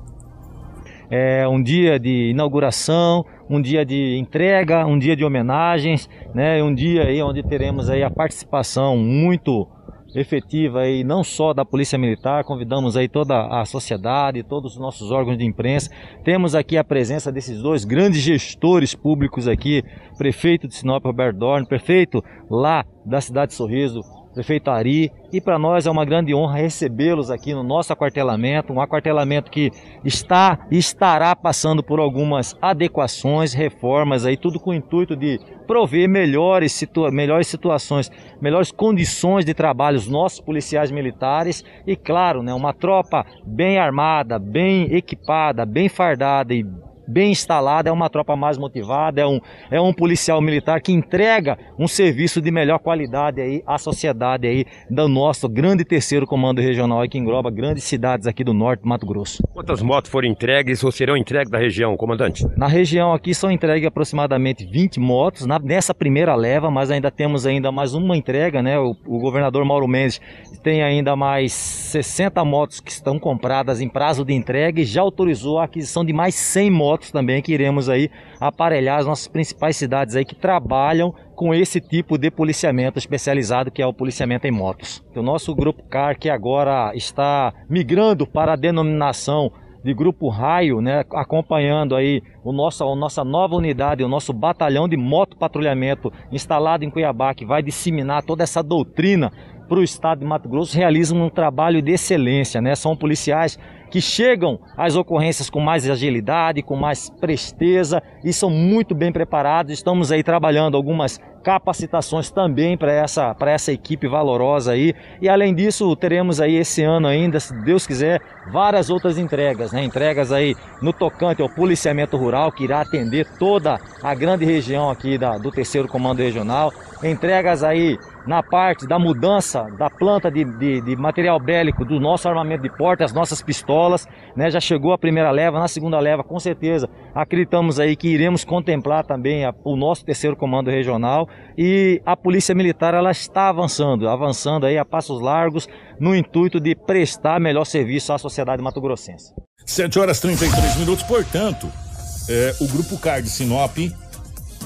É um dia de inauguração, um dia de entrega, um dia de homenagens, né? Um dia aí onde teremos aí a participação muito efetiva aí não só da Polícia Militar, convidamos aí toda a sociedade, todos os nossos órgãos de imprensa. Temos aqui a presença desses dois grandes gestores públicos aqui, prefeito de Sinop Roberto Dorn, prefeito lá da cidade de Sorriso, prefeito Ari, e para nós é uma grande honra recebê-los aqui no nosso aquartelamento, um aquartelamento que está e estará passando por algumas adequações, reformas aí, tudo com o intuito de prover melhores, situa melhores situações, melhores condições de trabalho aos nossos policiais militares. E claro, né, uma tropa bem armada, bem equipada, bem fardada e bem instalada, é uma tropa mais motivada, é um, é um policial militar que entrega um serviço de melhor qualidade aí à sociedade aí do nosso grande terceiro comando regional que engloba grandes cidades aqui do norte do Mato Grosso. Quantas motos foram entregues ou serão entregues da região, comandante? Na região aqui são entregues aproximadamente 20 motos na, nessa primeira leva, mas ainda temos ainda mais uma entrega, né? O, o governador Mauro Mendes tem ainda mais 60 motos que estão compradas em prazo de entrega e já autorizou a aquisição de mais 100 motos também que iremos aí aparelhar as nossas principais cidades aí que trabalham com esse tipo de policiamento especializado que é o policiamento em motos. O nosso grupo CAR que agora está migrando para a denominação de Grupo Raio, né, acompanhando aí o nosso, a nossa nova unidade, o nosso batalhão de moto patrulhamento instalado em Cuiabá, que vai disseminar toda essa doutrina para o estado de Mato Grosso, realizam um trabalho de excelência, né? São policiais que chegam às ocorrências com mais agilidade, com mais presteza e são muito bem preparados. Estamos aí trabalhando algumas capacitações também para essa, essa equipe valorosa aí. E além disso, teremos aí esse ano ainda, se Deus quiser, várias outras entregas, né? Entregas aí no tocante ao policiamento rural, que irá atender toda a grande região aqui da, do terceiro comando regional. Entregas aí na parte da mudança da planta de, de, de, material bélico do nosso armamento de porta, as nossas pistolas, né? Já chegou a primeira leva, na segunda leva, com certeza, acreditamos aí que iremos contemplar também a, o nosso terceiro comando regional e a Polícia Militar ela está avançando, avançando aí a passos largos no intuito de prestar melhor serviço à sociedade mato-grossense. 7 horas 33 minutos, portanto, é, o Grupo CAR de Sinop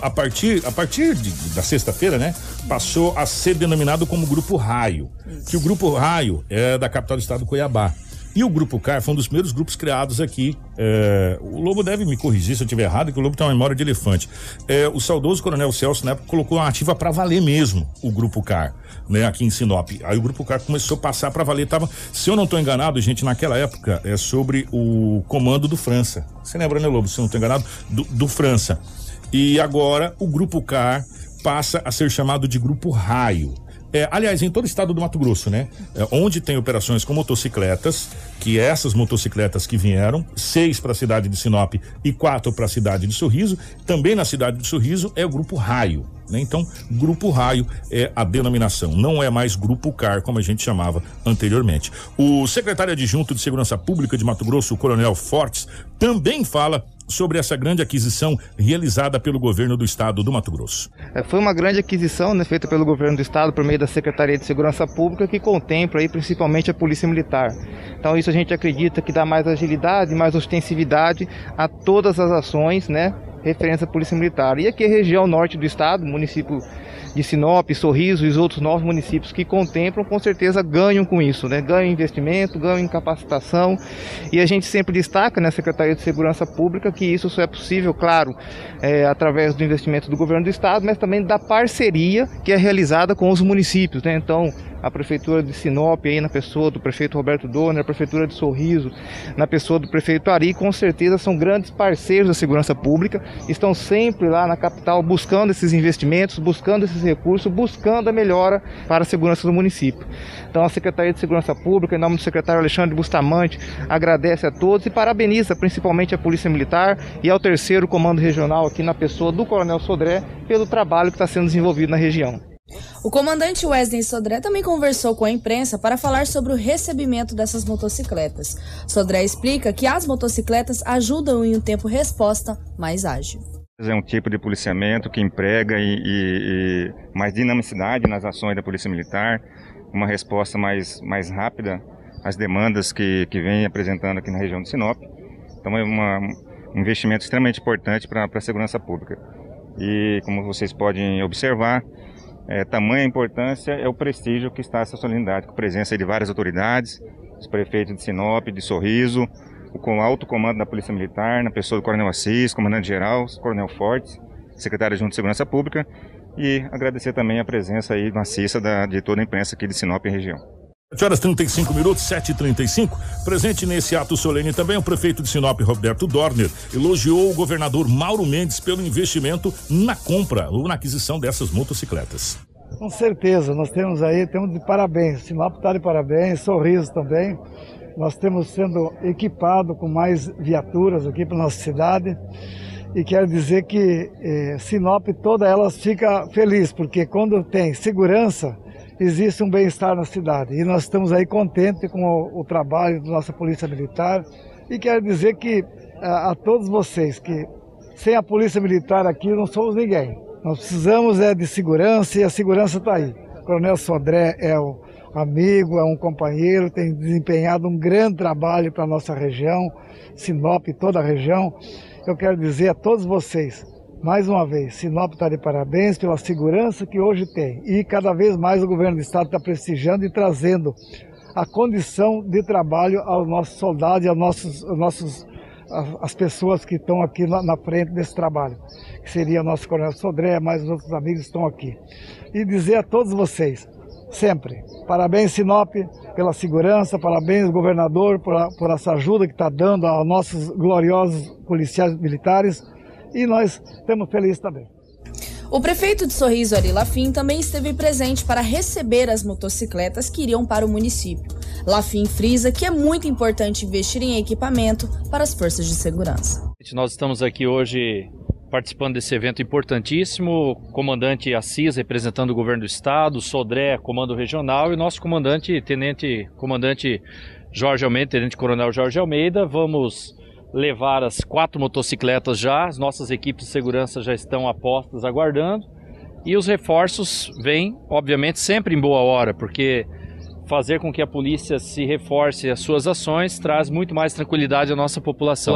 a partir, a partir de, da sexta-feira, né, passou a ser denominado como Grupo Raio. Isso. Que o Grupo Raio é da capital do estado Cuiabá. E o Grupo CAR foi um dos primeiros grupos criados aqui. É, o Lobo deve me corrigir se eu estiver errado, que o Lobo tem uma memória de elefante. É, o saudoso Coronel Celso, na época, colocou uma ativa para valer mesmo o Grupo CAR, né, aqui em Sinop. Aí o Grupo CAR começou a passar para valer. Tava, se eu não estou enganado, gente, naquela época, é sobre o comando do França. Você lembra, né, Lobo? Se eu não estou enganado, do, do França. E agora o Grupo CAR passa a ser chamado de Grupo Raio. É, aliás, em todo o estado do Mato Grosso, né? É, onde tem operações com motocicletas, que essas motocicletas que vieram, seis para a cidade de Sinop e quatro para a cidade de Sorriso, também na cidade de Sorriso é o Grupo Raio. Né? Então, Grupo Raio é a denominação, não é mais Grupo CAR, como a gente chamava anteriormente. O secretário adjunto de Segurança Pública de Mato Grosso, o Coronel Fortes, também fala sobre essa grande aquisição realizada pelo governo do estado do Mato Grosso. É, foi uma grande aquisição né, feita pelo governo do estado por meio da Secretaria de Segurança Pública que contempla aí, principalmente a Polícia Militar. Então isso a gente acredita que dá mais agilidade, mais ostensividade a todas as ações, né, referência à Polícia Militar. E aqui a região norte do estado, município de Sinop, Sorriso e os outros nove municípios que contemplam, com certeza ganham com isso, né? Ganham investimento, ganham em capacitação. E a gente sempre destaca na Secretaria de Segurança Pública que isso só é possível, claro, é, através do investimento do governo do estado, mas também da parceria que é realizada com os municípios, né? Então, a prefeitura de Sinop aí na pessoa do prefeito Roberto Donner, a prefeitura de Sorriso na pessoa do prefeito Ari, com certeza são grandes parceiros da segurança pública, estão sempre lá na capital buscando esses investimentos, buscando esses recursos, buscando a melhora para a segurança do município. Então a Secretaria de Segurança Pública, em nome do secretário Alexandre Bustamante, agradece a todos e parabeniza principalmente a Polícia Militar e ao terceiro comando regional aqui na pessoa do Coronel Sodré pelo trabalho que está sendo desenvolvido na região. O comandante Wesley Sodré também conversou com a imprensa para falar sobre o recebimento dessas motocicletas. Sodré explica que as motocicletas ajudam em um tempo resposta mais ágil. É um tipo de policiamento que emprega e, e, e mais dinamicidade nas ações da Polícia Militar, uma resposta mais, mais rápida às demandas que, que vem apresentando aqui na região de Sinop. Então é uma, um investimento extremamente importante para a segurança pública. E como vocês podem observar, é, tamanha importância é o prestígio que está essa solenidade, com a presença de várias autoridades, os prefeitos de Sinop, de Sorriso, o alto comando da Polícia Militar, na pessoa do Coronel Assis, comandante-geral, Coronel Fortes, secretário de Segurança Pública, e agradecer também a presença aí maciça da, de toda a imprensa aqui de Sinop e região. 7 horas 35 minutos, 7h35. Presente nesse ato solene também o prefeito de Sinop, Roberto Dorner, elogiou o governador Mauro Mendes pelo investimento na compra ou na aquisição dessas motocicletas. Com certeza, nós temos aí, temos de parabéns. Sinop está de parabéns, Sorriso também. Nós temos sendo equipado com mais viaturas aqui para nossa cidade. E quero dizer que eh, Sinop toda ela fica feliz, porque quando tem segurança, existe um bem-estar na cidade. E nós estamos aí contentes com o, o trabalho da nossa Polícia Militar. E quero dizer que a, a, todos vocês que sem a Polícia Militar aqui não somos ninguém. Nós precisamos é de segurança e a segurança está aí. O Coronel Sodré é um amigo, é um companheiro, tem desempenhado um grande trabalho para a nossa região, Sinop e toda a região. Eu quero dizer a todos vocês, mais uma vez, Sinop está de parabéns pela segurança que hoje tem. E cada vez mais o governo do estado está prestigiando e trazendo a condição de trabalho aos nossos soldados e aos nossos, aos nossos as pessoas que estão aqui na, frente desse trabalho, que seria o nosso Coronel Sodré, mais os outros amigos que estão aqui. E dizer a todos vocês, sempre, parabéns Sinop pela segurança, parabéns governador por, por essa ajuda que está dando aos nossos gloriosos policiais militares, e nós estamos felizes também. O prefeito de Sorriso, Ari Lafim, também esteve presente para receber as motocicletas que iriam para o município. Lafim frisa que é muito importante investir em equipamento para as forças de segurança. Nós estamos aqui hoje participando desse evento importantíssimo, comandante Assis representando o governo do estado, Sodré, comando regional e nosso comandante, tenente comandante Jorge Almeida, tenente coronel Jorge Almeida, vamos levar as quatro motocicletas já, as nossas equipes de segurança já estão apostas aguardando. E os reforços vêm, obviamente, sempre em boa hora, porque fazer com que a polícia se reforce as suas ações traz muito mais tranquilidade à nossa população.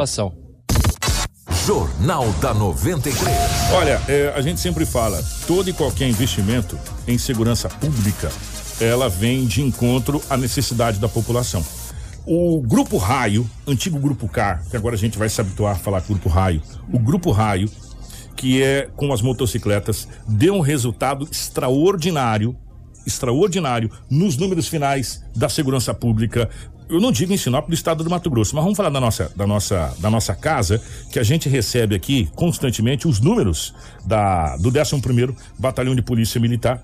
Jornal da 93. Olha, é, a gente sempre fala, todo e qualquer investimento em segurança pública, ela vem de encontro à necessidade da população. O Grupo Raio, antigo Grupo Car, que agora a gente vai se habituar a falar Grupo Raio, o Grupo Raio, que é com as motocicletas, deu um resultado extraordinário, extraordinário nos números finais da segurança pública. Eu não digo em Sinop do estado do Mato Grosso, mas vamos falar da nossa, da nossa, da nossa casa, que a gente recebe aqui constantemente os números da, do 11º Batalhão de Polícia Militar,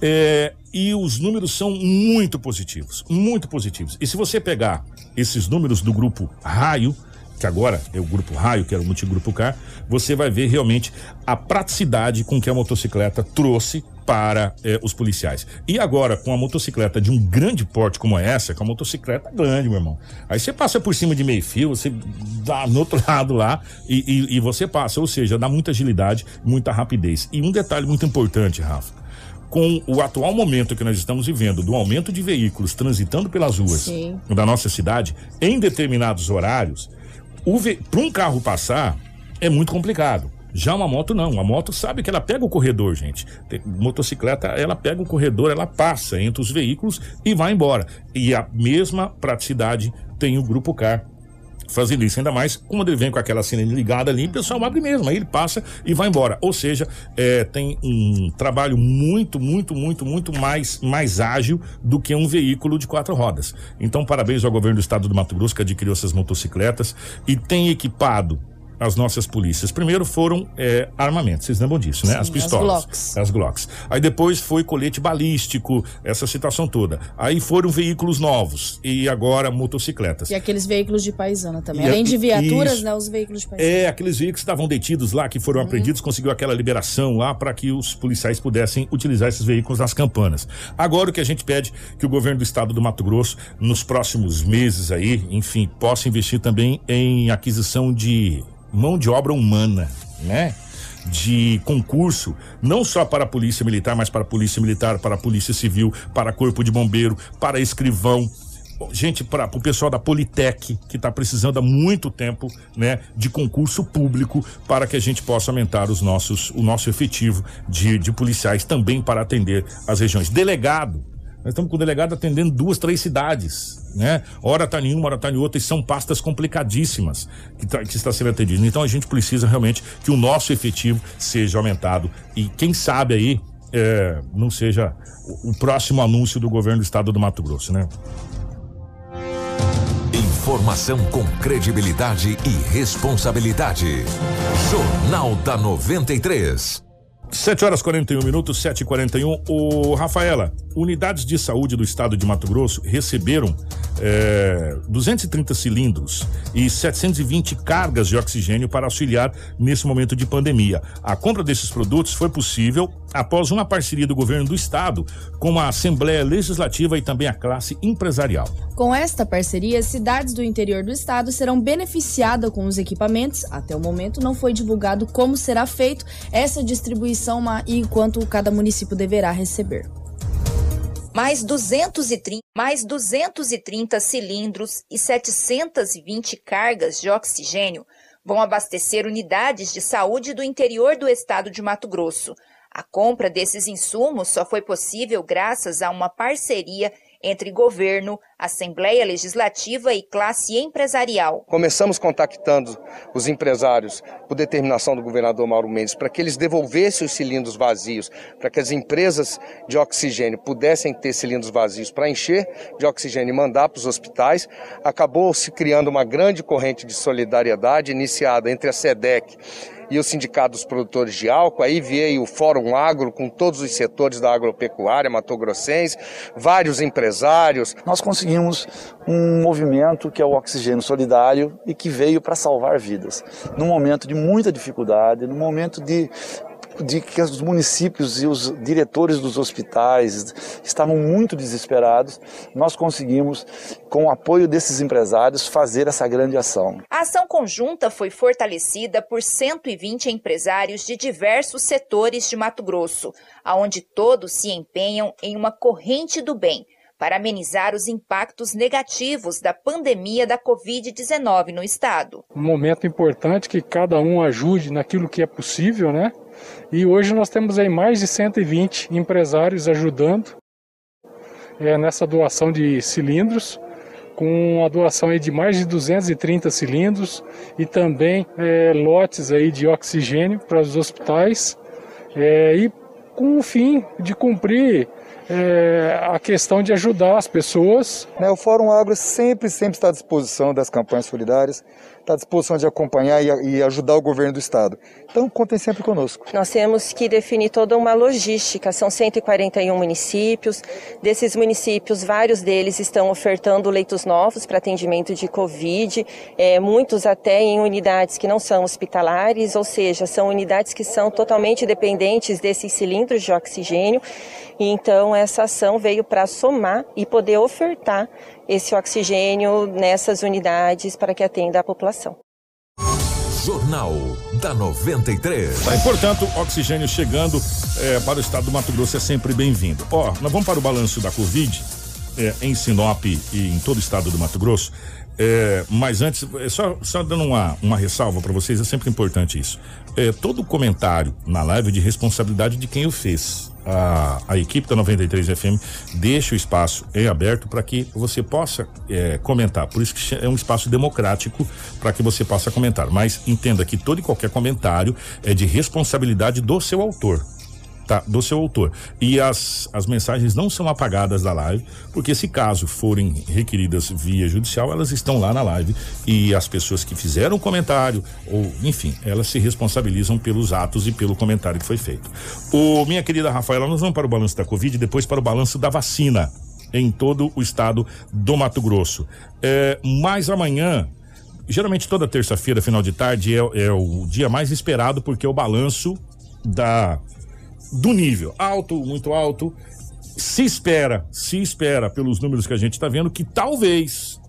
é, e os números são muito positivos, muito positivos. E se você pegar esses números do grupo Raio, que agora é o grupo Raio, que era o multigrupo K, você vai ver realmente a praticidade com que a motocicleta trouxe para eh, os policiais. E agora, com a motocicleta de um grande porte como essa, com a motocicleta grande, meu irmão. Aí você passa por cima de meio fio, você dá no outro lado lá e, e, e você passa. Ou seja, dá muita agilidade, muita rapidez. E um detalhe muito importante, Rafa com o atual momento que nós estamos vivendo, do aumento de veículos transitando pelas ruas Sim. da nossa cidade, em determinados horários, para um carro passar é muito complicado. Já uma moto não, a moto sabe que ela pega o corredor, gente. Tem- motocicleta, ela pega o corredor, ela passa entre os veículos e vai embora. E a mesma praticidade tem o Grupo Car fazendo isso. Ainda mais quando ele vem com aquela sirene ligada ali, o pessoal abre mesmo, aí ele passa e vai embora. Ou seja, é, tem um trabalho muito, muito, muito, muito mais, mais ágil do que um veículo de quatro rodas. Então, parabéns ao governo do estado do Mato Grosso que adquiriu essas motocicletas e tem equipado as nossas polícias. Primeiro foram é, armamentos, vocês lembram disso, né? Sim, as as pistolas. Glocks. As Glocks. Aí depois foi colete balístico, essa situação toda. Aí foram veículos novos e agora motocicletas. E aqueles veículos de paisana também. E Além de a- viaturas, isso. né? Os veículos de paisana. É, aqueles veículos que estavam detidos lá, que foram apreendidos, conseguiu aquela liberação lá para que os policiais pudessem utilizar esses veículos nas campanas. Agora o que a gente pede que o governo do estado do Mato Grosso, nos próximos meses aí, enfim, possa investir também em aquisição de mão de obra humana, né? De concurso, não só para a Polícia Militar, mas para a Polícia Militar, para a Polícia Civil, para Corpo de Bombeiro, para escrivão, gente, para o pessoal da Politec, que está precisando há muito tempo, né, de concurso público para que a gente possa aumentar os nossos, o nosso efetivo de, de policiais também para atender as regiões. Delegado, nós estamos com o delegado atendendo duas, três cidades, né? Hora tá em uma, hora tá em outra, e são pastas complicadíssimas que, tá- que está sendo atendido. Então a gente precisa realmente que o nosso efetivo seja aumentado e quem sabe aí é, não seja o, o próximo anúncio do governo do estado do Mato Grosso, né? Informação com credibilidade e responsabilidade. Jornal da 93. 7 horas 41 minutos, 7 e 41 O Rafaela, unidades de saúde do estado de Mato Grosso receberam é, 230 cilindros e 720 cargas de oxigênio para auxiliar nesse momento de pandemia. A compra desses produtos foi possível após uma parceria do governo do estado com a Assembleia Legislativa e também a classe empresarial. Com esta parceria, cidades do interior do estado serão beneficiadas com os equipamentos. Até o momento não foi divulgado como será feito essa distribuição e quanto cada município deverá receber. mais 230, mais 230 cilindros e 720 cargas de oxigênio vão abastecer unidades de saúde do interior do estado de Mato Grosso. A compra desses insumos só foi possível graças a uma parceria entre governo, Assembleia Legislativa e classe empresarial. Começamos contactando os empresários por determinação do governador Mauro Mendes para que eles devolvessem os cilindros vazios, para que as empresas de oxigênio pudessem ter cilindros vazios para encher de oxigênio e mandar para os hospitais. Acabou se criando uma grande corrente de solidariedade iniciada entre a SEDEC e o Sindicato dos Produtores de Álcool. Aí veio o Fórum Agro com todos os setores da agropecuária matogrossense, vários empresários. Nós conseguimos um movimento que é o Oxigênio Solidário e que veio para salvar vidas. Num momento de muita dificuldade, num momento de de que os municípios e os diretores dos hospitais estavam muito desesperados, nós conseguimos, com o apoio desses empresários, fazer essa grande ação. A ação conjunta foi fortalecida por 120 empresários de diversos setores de Mato Grosso, aonde todos se empenham em uma corrente do bem para amenizar os impactos negativos da pandemia da Covid-19 no estado. um momento importante que cada um ajude naquilo que é possível, né? E hoje nós temos aí mais de 120 empresários ajudando é, nessa doação de cilindros, com a doação aí de mais de 230 cilindros e também é, lotes aí de oxigênio para os hospitais é, e com o fim de cumprir é, a questão de ajudar as pessoas. Né, O Fórum Agro sempre, sempre está à disposição das campanhas solidárias, está à disposição de acompanhar e, e ajudar o governo do Estado. Então, contem sempre conosco. Nós temos que definir toda uma logística. São 141 municípios. Desses municípios, vários deles estão ofertando leitos novos para atendimento de Covid, é, muitos até em unidades que não são hospitalares, ou seja, são unidades que são totalmente dependentes desses cilindros de oxigênio. E então, essa ação veio para somar e poder ofertar esse oxigênio nessas unidades para que atenda a população. Jornal da 93. Tá, e, portanto, oxigênio chegando é, para o estado do Mato Grosso é sempre bem-vindo. Ó, nós vamos para o balanço da Covid é, em Sinop e em todo o estado do Mato Grosso. É, mas antes, é só, só dando uma, uma ressalva para vocês, é sempre importante isso. É, todo comentário na live é de responsabilidade de quem o fez. A, a equipe da 93 FM deixa o espaço em aberto para que você possa é, comentar. Por isso que é um espaço democrático para que você possa comentar. Mas entenda que todo e qualquer comentário é de responsabilidade do seu autor tá, do seu autor. E as, as mensagens não são apagadas da live, porque se caso forem requeridas via judicial, elas estão lá na live e as pessoas que fizeram o comentário, ou enfim, elas se responsabilizam pelos atos e pelo comentário que foi feito. O minha querida Rafaela, nós vamos para o balanço da Covid e depois para o balanço da vacina em todo o estado do Mato Grosso. É, mas amanhã geralmente toda terça-feira, final de tarde, é, é, o dia mais esperado, porque é o balanço da do nível alto, muito alto. Se espera, se espera, pelos números que a gente está vendo, que talvez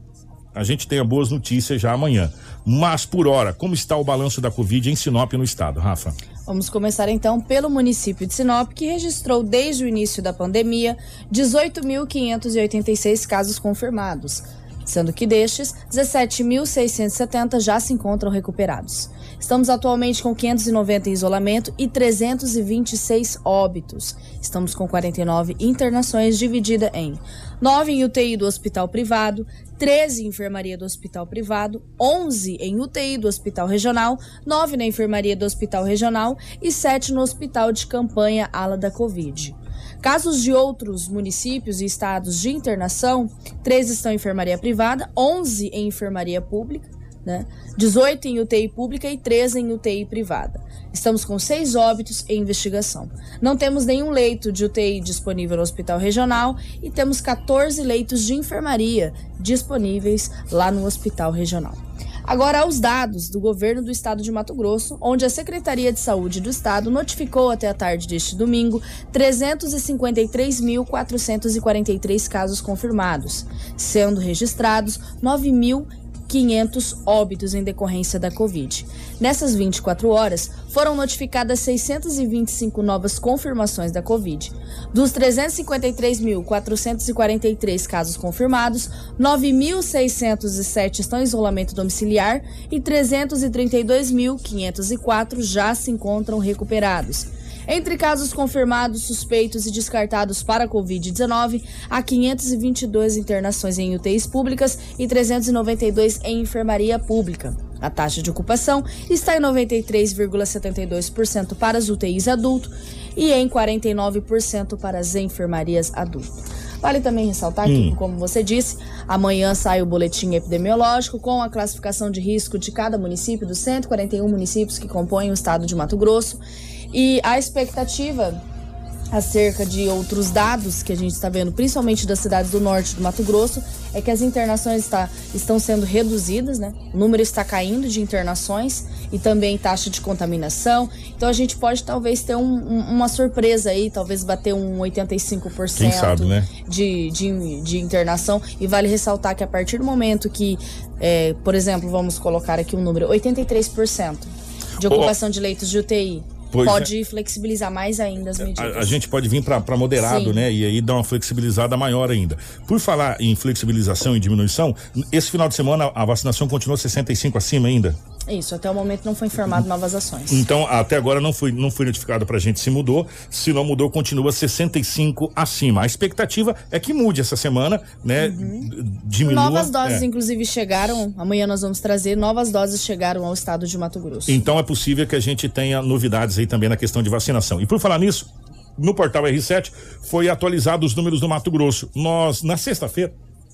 a gente tenha boas notícias já amanhã. Mas por hora, como está o balanço da Covid em Sinop no estado, Rafa? Vamos começar então pelo município de Sinop, que registrou desde o início da pandemia 18.586 casos confirmados, sendo que destes, 17.670 já se encontram recuperados. Estamos atualmente com 590 em isolamento e 326 óbitos. Estamos com 49 internações dividida em 9 em UTI do hospital privado, 13 em enfermaria do hospital privado, 11 em UTI do hospital regional, 9 na enfermaria do hospital regional e 7 no hospital de campanha ala da Covid. Casos de outros municípios e estados de internação, 3 estão em enfermaria privada, 11 em enfermaria pública, né? 18 em UTI pública e 13 em UTI privada. Estamos com seis óbitos em investigação. Não temos nenhum leito de UTI disponível no hospital regional e temos 14 leitos de enfermaria disponíveis lá no hospital regional. Agora, aos dados do governo do estado de Mato Grosso, onde a Secretaria de Saúde do estado notificou até a tarde deste domingo 353.443 casos confirmados, sendo registrados 9.000 500 óbitos em decorrência da Covid. Nessas 24 horas, foram notificadas 625 novas confirmações da Covid. Dos 353.443 casos confirmados, 9.607 estão em isolamento domiciliar e 332.504 já se encontram recuperados. Entre casos confirmados, suspeitos e descartados para a Covid-19, há 522 internações em UTIs públicas e 392 em enfermaria pública. A taxa de ocupação está em 93,72% para as UTIs adulto e em 49% para as enfermarias adulto. Vale também ressaltar hum. que, como você disse, amanhã sai o boletim epidemiológico com a classificação de risco de cada município, dos 141 municípios que compõem o estado de Mato Grosso. E a expectativa acerca de outros dados que a gente está vendo, principalmente das cidades do norte do Mato Grosso, é que as internações está, estão sendo reduzidas, né? O número está caindo de internações e também taxa de contaminação. Então a gente pode talvez ter um, um, uma surpresa aí, talvez bater um 85% Quem sabe, né? de, de, de internação. E vale ressaltar que a partir do momento que, é, por exemplo, vamos colocar aqui um número, 83% de ocupação oh. de leitos de UTI Pois pode é. flexibilizar mais ainda as medidas. A, a gente pode vir para moderado, Sim. né? E aí dar uma flexibilizada maior ainda. Por falar em flexibilização e diminuição, esse final de semana a vacinação continua 65 acima ainda? Isso, até o momento não foi informado novas ações. Então, até agora não foi, não foi notificado pra gente se mudou. Se não mudou, continua 65 acima. A expectativa é que mude essa semana, né? Uhum. Diminua. Novas doses, é. inclusive, chegaram. Amanhã nós vamos trazer. Novas doses chegaram ao estado de Mato Grosso. Então é possível que a gente tenha novidades aí também na questão de vacinação. E por falar nisso, no portal R7 foi atualizado os números do Mato Grosso. Nós, na sexta-feira,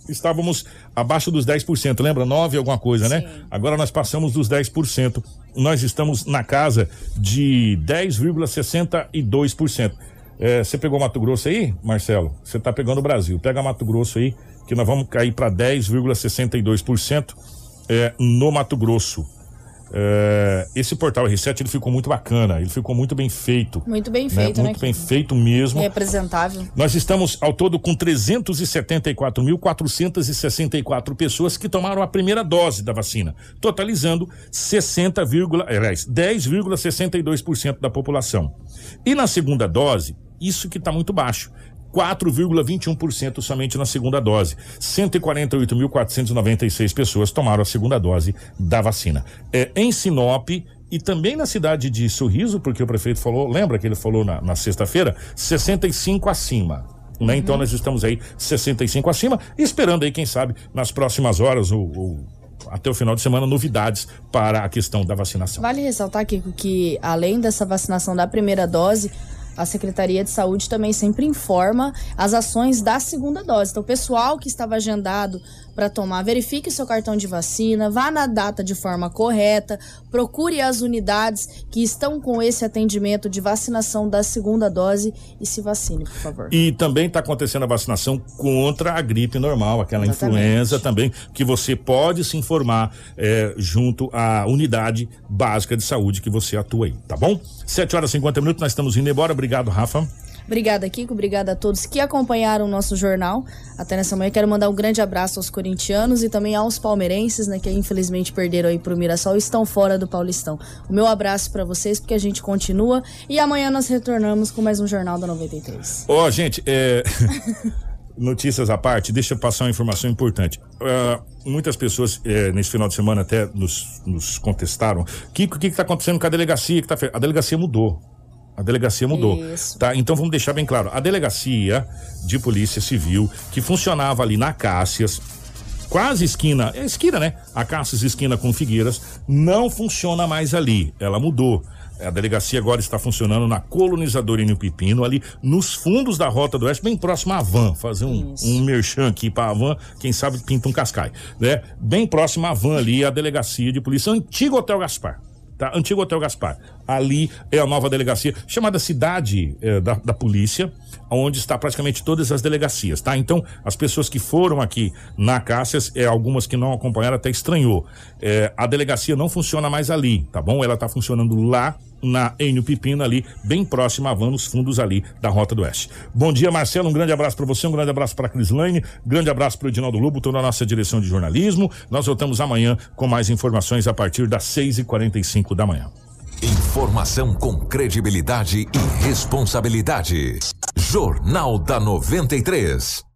estávamos abaixo dos 10%, lembra? 9 alguma coisa, né? Sim. né? Agora nós passamos dos 10%. Nós estamos na casa de 10,62%. É, você pegou Mato Grosso aí, Marcelo? Você está pegando o Brasil. Pega Mato Grosso aí, que nós vamos cair para 10,62% é, no Mato Grosso. É, esse portal R7 ele ficou muito bacana, ele ficou muito bem feito. Muito bem feito, né? Muito bem feito mesmo. Representável. Nós estamos ao todo com 374.464 pessoas que tomaram a primeira dose da vacina, totalizando 60, aliás, 10,62% da população. E na segunda dose, isso que está muito baixo, 4,21% somente na segunda dose. 148.496 pessoas tomaram a segunda dose da vacina. É, em Sinop, e também na cidade de Sorriso, porque o prefeito falou, lembra que ele falou na, na sexta-feira? 65 acima. Né? Então nós estamos aí 65 acima, esperando aí, quem sabe, nas próximas horas ou, ou até o final de semana, novidades para a questão da vacinação. Vale ressaltar, Kiko, que além dessa vacinação da primeira dose, a Secretaria de Saúde também sempre informa as ações da segunda dose. Então, o pessoal que estava agendado para tomar, verifique seu cartão de vacina, vá na data de forma correta, procure as unidades que estão com esse atendimento de vacinação da segunda dose e se vacine, por favor. E também está acontecendo a vacinação contra a gripe normal, aquela Exatamente. influenza também, que você pode se informar é, junto à unidade básica de saúde que você atua aí, tá bom? 7 horas e 50 minutos, nós estamos indo embora. Obrigado, Rafa. Obrigada, Kiko. Obrigada a todos que acompanharam o nosso jornal. Até nessa manhã, quero mandar um grande abraço aos corintianos e também aos palmeirenses, né, que infelizmente perderam aí pro Mirassol e estão fora do Paulistão. O meu abraço para vocês, porque a gente continua e amanhã nós retornamos com mais um Jornal da 93. Ó, oh, gente, é. Notícias à parte, deixa eu passar uma informação importante. Uh, muitas pessoas eh, nesse final de semana até nos, nos contestaram. Kiko, o que está acontecendo com a delegacia? Que tá. A delegacia mudou. A delegacia mudou. Isso. Tá? Então vamos deixar bem claro. A delegacia de polícia civil que funcionava ali na Cássias, quase esquina, é esquina, né? A Cássias esquina com Figueiras, não funciona mais ali. Ela mudou. A delegacia agora está funcionando na colonizadora Inho Pepino, ali nos fundos da Rota do Oeste, bem próximo à van. Fazer um, um merchan aqui para a van, quem sabe pinta um cascai, né? Bem próximo à van ali, a delegacia de polícia, antigo Hotel Gaspar tá? Antigo Hotel Gaspar. Ali é a nova delegacia, chamada Cidade é, da, da Polícia, onde está praticamente todas as delegacias, tá? Então, as pessoas que foram aqui na Cássias, é, algumas que não acompanharam até estranhou. É, a delegacia não funciona mais ali, tá bom? Ela está funcionando lá na Enio Pipina ali, bem próxima a Van, fundos ali da Rota do Oeste. Bom dia, Marcelo, um grande abraço para você, um grande abraço para Crislane, grande abraço para o Edinaldo Lobo, toda a nossa direção de jornalismo. Nós voltamos amanhã com mais informações a partir das seis e quarenta e cinco da manhã. Informação com credibilidade e responsabilidade. Jornal da 93.